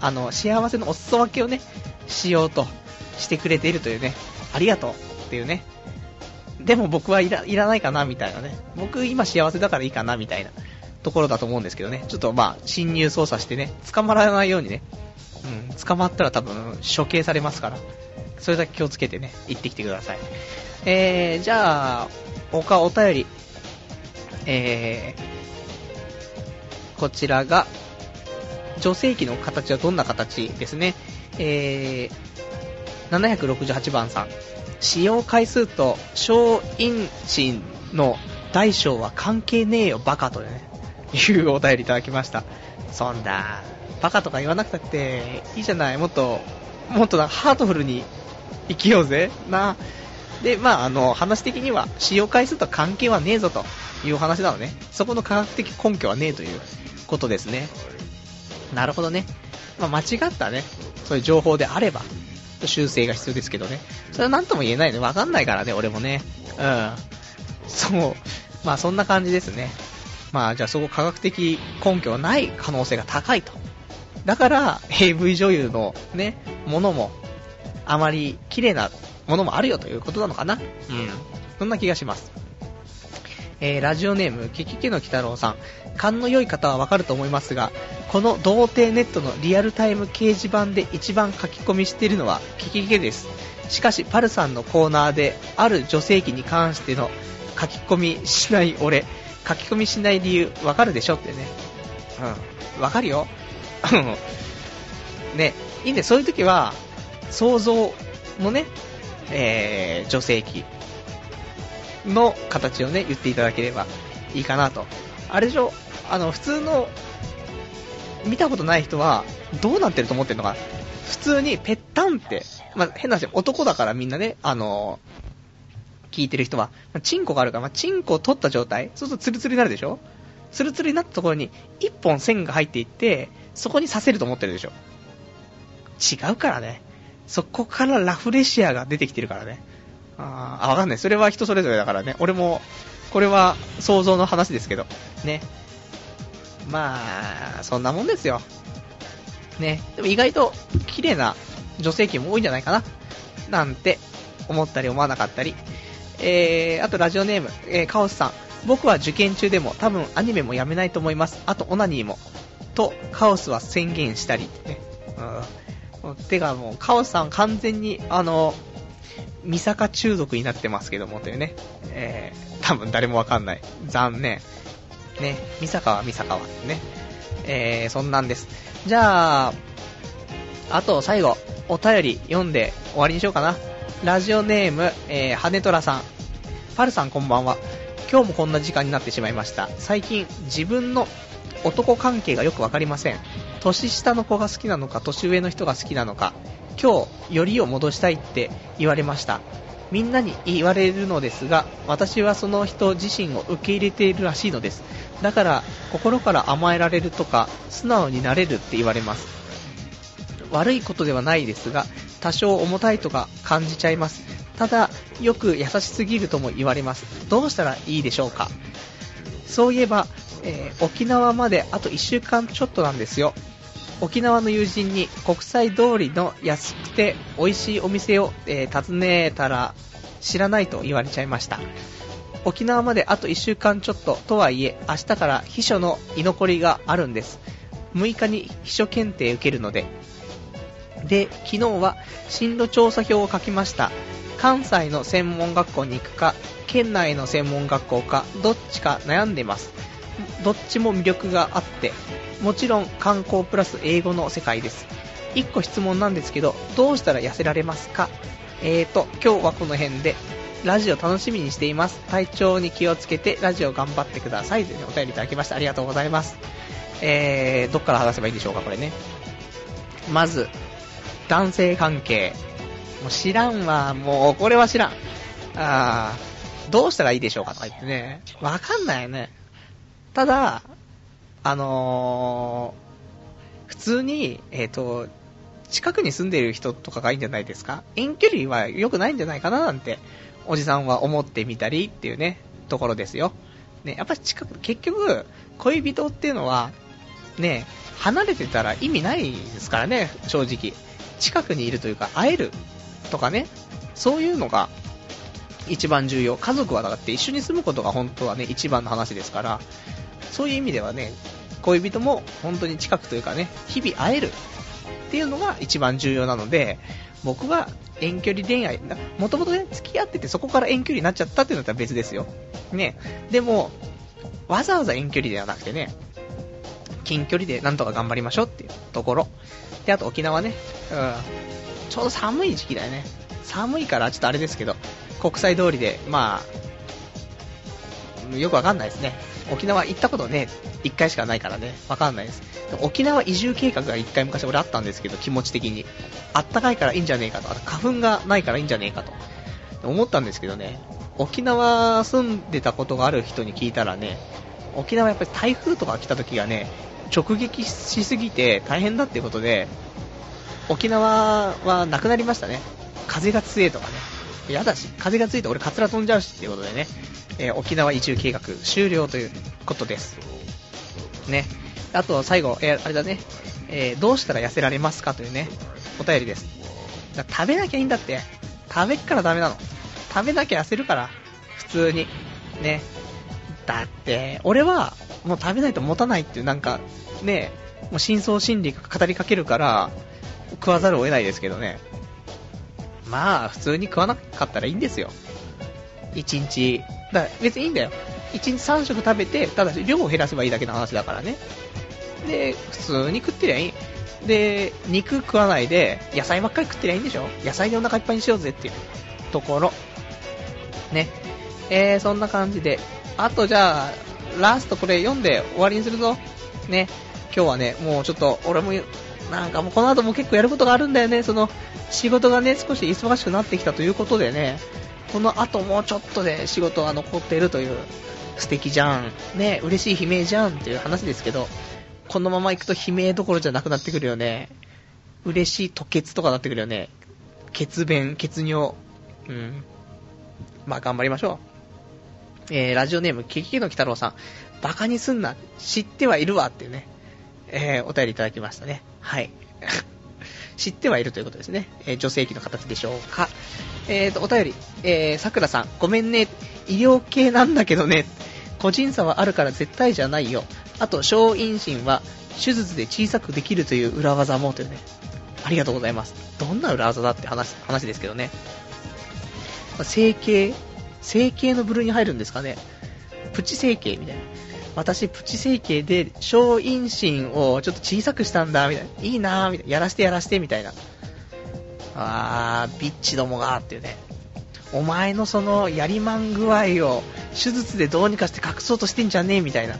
あの、幸せのお裾分けをね、しようとしてくれているというね、ありがとうっていうね。でも僕はいらいらないかなみたいなね。僕今幸せだからいいかなみたいなところだと思うんですけどね。ちょっとまあ、侵入操作してね、捕まらないようにね。うん、捕まったら多分処刑されますから。それだけ気をつけてね、行ってきてください。えー、じゃあ、他お便り。えー、こちらが、女性器の形はどんな形ですね？えー、768番さん。使用回数と小陰賃の大小は関係ねえよ、バカとね、いうお便りいただきました。そんな、バカとか言わなくたっていいじゃない。もっと、もっとハートフルに生きようぜ。な。で、まあ、あの、話的には、使用回数と関係はねえぞという話なのね。そこの科学的根拠はねえということですね。なるほどね。まあ、間違ったね、そういう情報であれば、修正が必要ですけどね。それは何とも言えないね。わかんないからね、俺もね。うん。そう。まあそんな感じですね。まあじゃあそこ科学的根拠はない可能性が高いと。だから AV 女優のね、ものもあまり綺麗なものもあるよということなのかな。うん。そんな気がします。えー、ラジオネーム、キキキの鬼太郎さん。勘の良い方はわかると思いますが、この童貞ネットのリアルタイム掲示板で一番書き込みしているのはキキキです。しかし、パルさんのコーナーで、ある女性器に関しての書き込みしない俺、書き込みしない理由わかるでしょってね。うん。わかるよ。(laughs) ね、いいんで、そういう時は、想像のね、えー、女性器の形をね、言っていただければいいかなと。あれでしょ？あの、普通の、見たことない人は、どうなってると思ってるのか。普通に、ぺったんって、まあ、変な話、男だからみんなね、あの聞いてる人は、まあ、チンコがあるから、まあ、チンコを取った状態、そうするとツルツルになるでしょ？ツルツルになったところに、一本線が入っていって、そこに刺せると思ってるでしょ？違うからね。そこからラフレシアが出てきてるからね。ああ、わかんない。それは人それぞれだからね。俺も、これは想像の話ですけど。ね。まあ、そんなもんですよ。ね。でも意外と綺麗な女性器も多いんじゃないかななんて思ったり思わなかったり。えー、あとラジオネーム、えー、カオスさん。僕は受験中でも多分アニメもやめないと思います。あとオナニーも。と、カオスは宣言したり、ね。うん。てかもう、カオスさん完全に、あの、ミサカ中毒になってますけども、というね。えー、多分誰もわかんない。残念。ね、ミサカはミサカはね。えー、そんなんです。じゃあ、あと最後、お便り読んで終わりにしようかな。ラジオネーム、えー、羽根虎さん。パルさんこんばんは。今日もこんな時間になってしまいました。最近、自分の男関係がよくわかりません。年下の子が好きなのか、年上の人が好きなのか、今日、よりを戻したいって言われました。みんなに言われるのですが、私はその人自身を受け入れているらしいのです。だから、心から甘えられるとか、素直になれるって言われます。悪いことではないですが、多少重たいとか感じちゃいます。ただ、よく優しすぎるとも言われます。どうしたらいいでしょうかそういえば、えー、沖縄まであと1週間ちょっとなんですよ。沖縄の友人に国際通りの安くて美味しいお店を、えー、訪ねたら知らないと言われちゃいました。沖縄まであと1週間ちょっととはいえ明日から秘書の居残りがあるんです。6日に秘書検定受けるので。で、昨日は進路調査票を書きました。関西の専門学校に行くか、県内の専門学校か、どっちか悩んでます。どっちも魅力があって、もちろん観光プラス英語の世界です。1個質問なんですけど、どうしたら痩せられますか？えーと、今日はこの辺で、ラジオ楽しみにしています。体調に気をつけて、ラジオ頑張ってください。という、お便りいただきました。ありがとうございます。えー、どっから話せばいいんでしょうか、これね。まず、男性関係。もう知らんわ。もう、これは知らん。あー、どうしたらいいでしょうかとか言ってね。わかんないよね。ただ、あのー、普通に、えっ、ー、と、近くに住んでいる人とかがいいんじゃないですか？遠距離は良くないんじゃないかななんて、おじさんは思ってみたりっていうね、ところですよ。ね、やっぱり近く、結局、恋人っていうのは、ね、離れてたら意味ないですからね、正直。近くにいるというか、会えるとかね、そういうのが一番重要。家族はだって一緒に住むことが本当はね、一番の話ですから、そういう意味ではね、恋人も本当に近くというかね、日々会えるっていうのが一番重要なので、僕は遠距離恋愛、もともとね、付き合っててそこから遠距離になっちゃったっていうのだったら別ですよ。ね。でも、わざわざ遠距離ではなくてね、近距離でなんとか頑張りましょうっていうところ。で、あと沖縄ね、うん、ちょうど寒い時期だよね。寒いからちょっとあれですけど、国際通りで、まあ、よくわかんないですね。沖縄行ったことね、1回しかないからね、わかんないです。沖縄移住計画が1回昔俺あったんですけど、気持ち的に。あったかいからいいんじゃねえかと。あと花粉がないからいいんじゃねえかと。思ったんですけどね、沖縄住んでたことがある人に聞いたらね、沖縄やっぱり台風とか来た時がね、直撃しすぎて大変だっていうことで、沖縄はなくなりましたね。風が強いとかね。やだし、風がついて俺カツラ飛んじゃうしっていうことでね、えー、沖縄移住計画終了ということです。ね。あと最後、えー、あれだね、えー、どうしたら痩せられますかというね、お便りです。食べなきゃいいんだって。食べっからダメなの。食べなきゃ痩せるから。普通に。ね。だって、俺は、もう食べないと持たないっていうなんか、ね、もう深層心理が語りかけるから、食わざるを得ないですけどね。まあ、普通に食わなかったらいいんですよ。1日。だ別にいいんだよ。1日3食食べて、ただし量を減らせばいいだけの話だからね。で、普通に食ってりゃいい。で、肉食わないで、野菜ばっかり食ってりゃいいんでしょ野菜でお腹いっぱいにしようぜっていうところ。ね。えー、そんな感じで。あとじゃあ、ラストこれ読んで終わりにするぞ。ね。今日はね、もうちょっと、俺も、なんかもうこの後も結構やることがあるんだよね。その、仕事がね、少し忙しくなってきたということでね、この後もうちょっとで仕事が残ってるという、素敵じゃん、ね、嬉しい悲鳴じゃんっていう話ですけど、このまま行くと悲鳴どころじゃなくなってくるよね。嬉しい吐血とかなってくるよね。血便、血尿。うん。まあ頑張りましょう。えー、ラジオネーム、キキキの鬼太郎さん。バカにすんな。知ってはいるわっていうね。えー、お便りいただきましたね。はい。(laughs) 知ってはいるということですね。えー女性器の形でしょうか。えーと、お便り、えー、さくらさん、ごめんね、医療系なんだけどね、個人差はあるから絶対じゃないよ。あと、小陰唇は手術で小さくできるという裏技もというね。ありがとうございます。どんな裏技だって話、話ですけどね。整形？整形の部類に入るんですかね。プチ整形みたいな。私、プチ整形で小陰唇をちょっと小さくしたんだ、みたいな。いいな、みたいな。やらしてやらして、みたいな。あー、ビッチどもが、っていうね。お前のそのやりまん具合を手術でどうにかして隠そうとしてんじゃねえみたいな。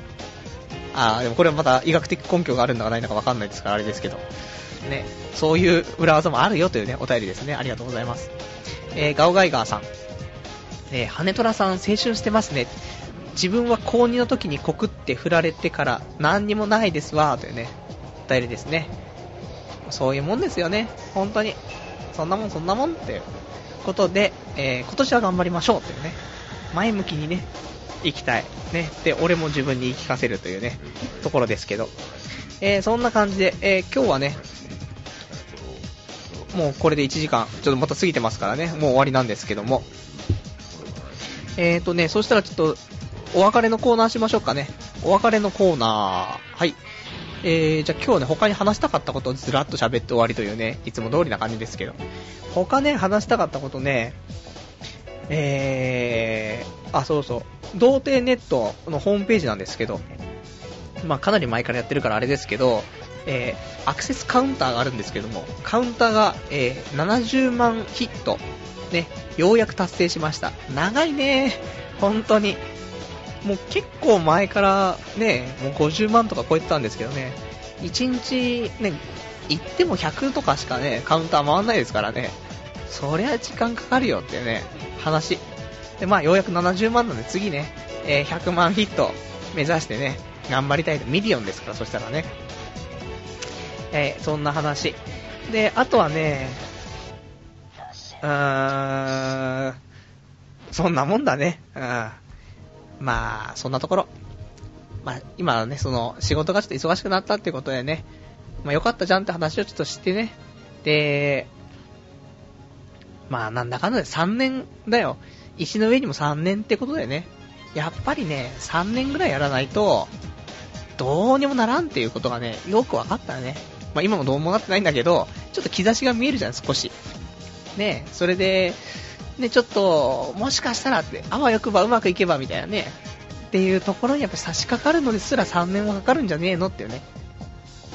あー、でもこれはまた医学的根拠があるのかないのかわかんないですからあれですけど。ね、そういう裏技もあるよというね、お便りですね。ありがとうございます。えー、ガオガイガーさん。えー、羽虎さん青春してますね。自分は高2の時に告って振られてから何にもないですわ、というね、お便りですね。そういうもんですよね、本当に。そんなもんそんなもんっていうことで、えー今年は頑張りましょうというね、前向きにね、行きたい。ね。で、俺も自分に言い聞かせるというね、ところですけど。えーそんな感じで、えー今日はね、もうこれで1時間、ちょっとまた過ぎてますからね、もう終わりなんですけども。えーとね、そしたらちょっと、お別れのコーナーしましょうかね。お別れのコーナー。はい。えー、じゃあ今日ね、他に話したかったことをずらっと喋って終わりというね、いつも通りな感じですけど。他ね、話したかったことね、えー、あ、そうそう。童貞ネットのホームページなんですけど、まあかなり前からやってるからあれですけど、えー、アクセスカウンターがあるんですけども、カウンターが、えー、70万ヒット、ね、ようやく達成しました。長いね本当に。もう結構前からね、もう50万とか超えてたんですけどね、1日ね、行っても100とかしかね、カウンター回んないですからね、そりゃ時間かかるよってね、話。で、まあようやく70万なんで次ね、えー100万ヒット目指してね、頑張りたいと。ミリオンですから、そしたらね。えーそんな話。で、あとはね、うーん、そんなもんだね。うん。まあ、そんなところ。まあ、今ね、その、仕事がちょっと忙しくなったってことでね、まあ、よかったじゃんって話をちょっとしてね。で、まあ、なんだかんだで3年だよ。石の上にも3年ってことでね。やっぱりね、3年ぐらいやらないと、どうにもならんっていうことがね、よく分かったね。まあ、今もどうもなってないんだけど、ちょっと兆しが見えるじゃん、少し。ね、それで、ね、ちょっと、もしかしたらって、あわよくばうまくいけばみたいなね、っていうところにやっぱ差し掛かるのですら3年もかかるんじゃねえのってね、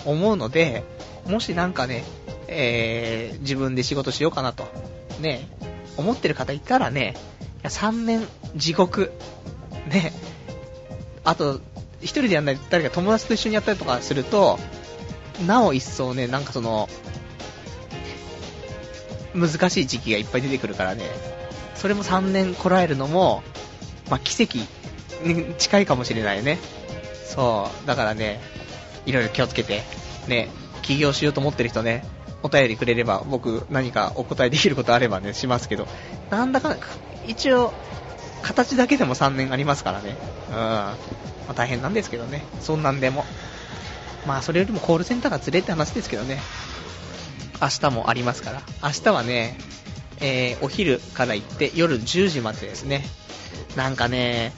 思うので、もしなんかね、えー、自分で仕事しようかなと、ね、思ってる方いたらね、3年地獄、ね、あと、一人でやんない誰か友達と一緒にやったりとかすると、なお一層ね、なんかその、難しい時期がいっぱい出てくるからね、それも3年こらえるのも、まあ、奇跡に近いかもしれないね。そう、だからね、いろいろ気をつけて、ね、起業しようと思ってる人ね、お便りくれれば僕何かお答えできることあればね、しますけど、なんだか、一応、形だけでも3年ありますからね。うん。まあ、大変なんですけどね。そんなんでも。まあ、それよりもコールセンターがずれって話ですけどね。明日もありますから。明日はね、えー、お昼から行って夜10時までですね。なんかね、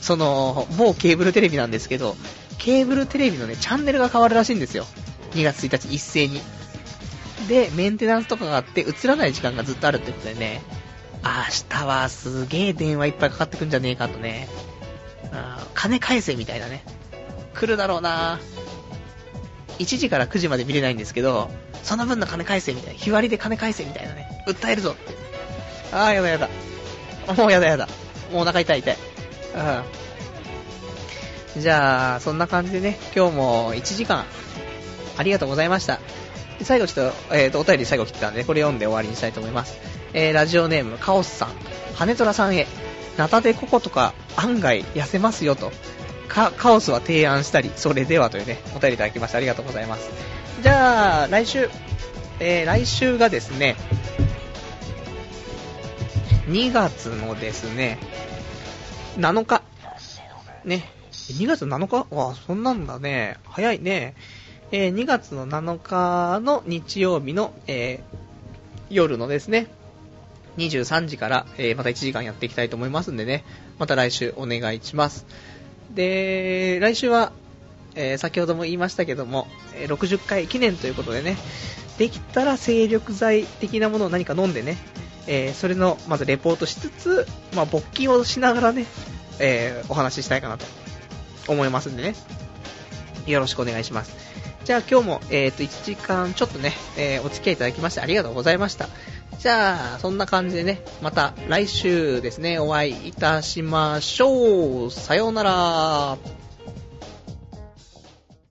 その、某ケーブルテレビなんですけど、ケーブルテレビのね、チャンネルが変わるらしいんですよ。2月1日一斉に。で、メンテナンスとかがあって映らない時間がずっとあるってことでね、明日はすげえ電話いっぱいかかってくんじゃねえかとね、あ金返せみたいなね、来るだろうな1時から9時まで見れないんですけど、その分の金返せみたいな、日割りで金返せみたいなね、訴えるぞって。あーやだやだ。もうやだやだ。もうお腹痛い痛い。うん。じゃあ、そんな感じでね、今日も1時間、ありがとうございました。最後ちょっと、えっ、と、お便り最後来てたんで、これ読んで終わりにしたいと思います。えー、ラジオネーム、カオスさん、羽虎さんへ、ナタデココとか案外痩せますよと、カカオスは提案したり、それではというね、お便りいただきましてありがとうございます。じゃあ、来週、えー、来週がですね、2月のですね、7日。ね。2月7日？あ、そんなんだね。早いね。えー2月の7日の日曜日の、えー夜のですね、23時から、えーまた1時間やっていきたいと思いますんでね、また来週お願いします。で、来週は、えー先ほども言いましたけども、えー60回記念ということでね、できたら精力剤的なものを何か飲んでね、えーそれの、まずレポートしつつ、まあ、勃起をしながらね、えお話ししたいかなと思いますんでね、よろしくお願いします。じゃあ今日も、えっ、と、1時間ちょっとね、えお付き合いいただきましてありがとうございました。じゃあ、そんな感じでね、また来週ですね、お会いいたしましょう。さようなら。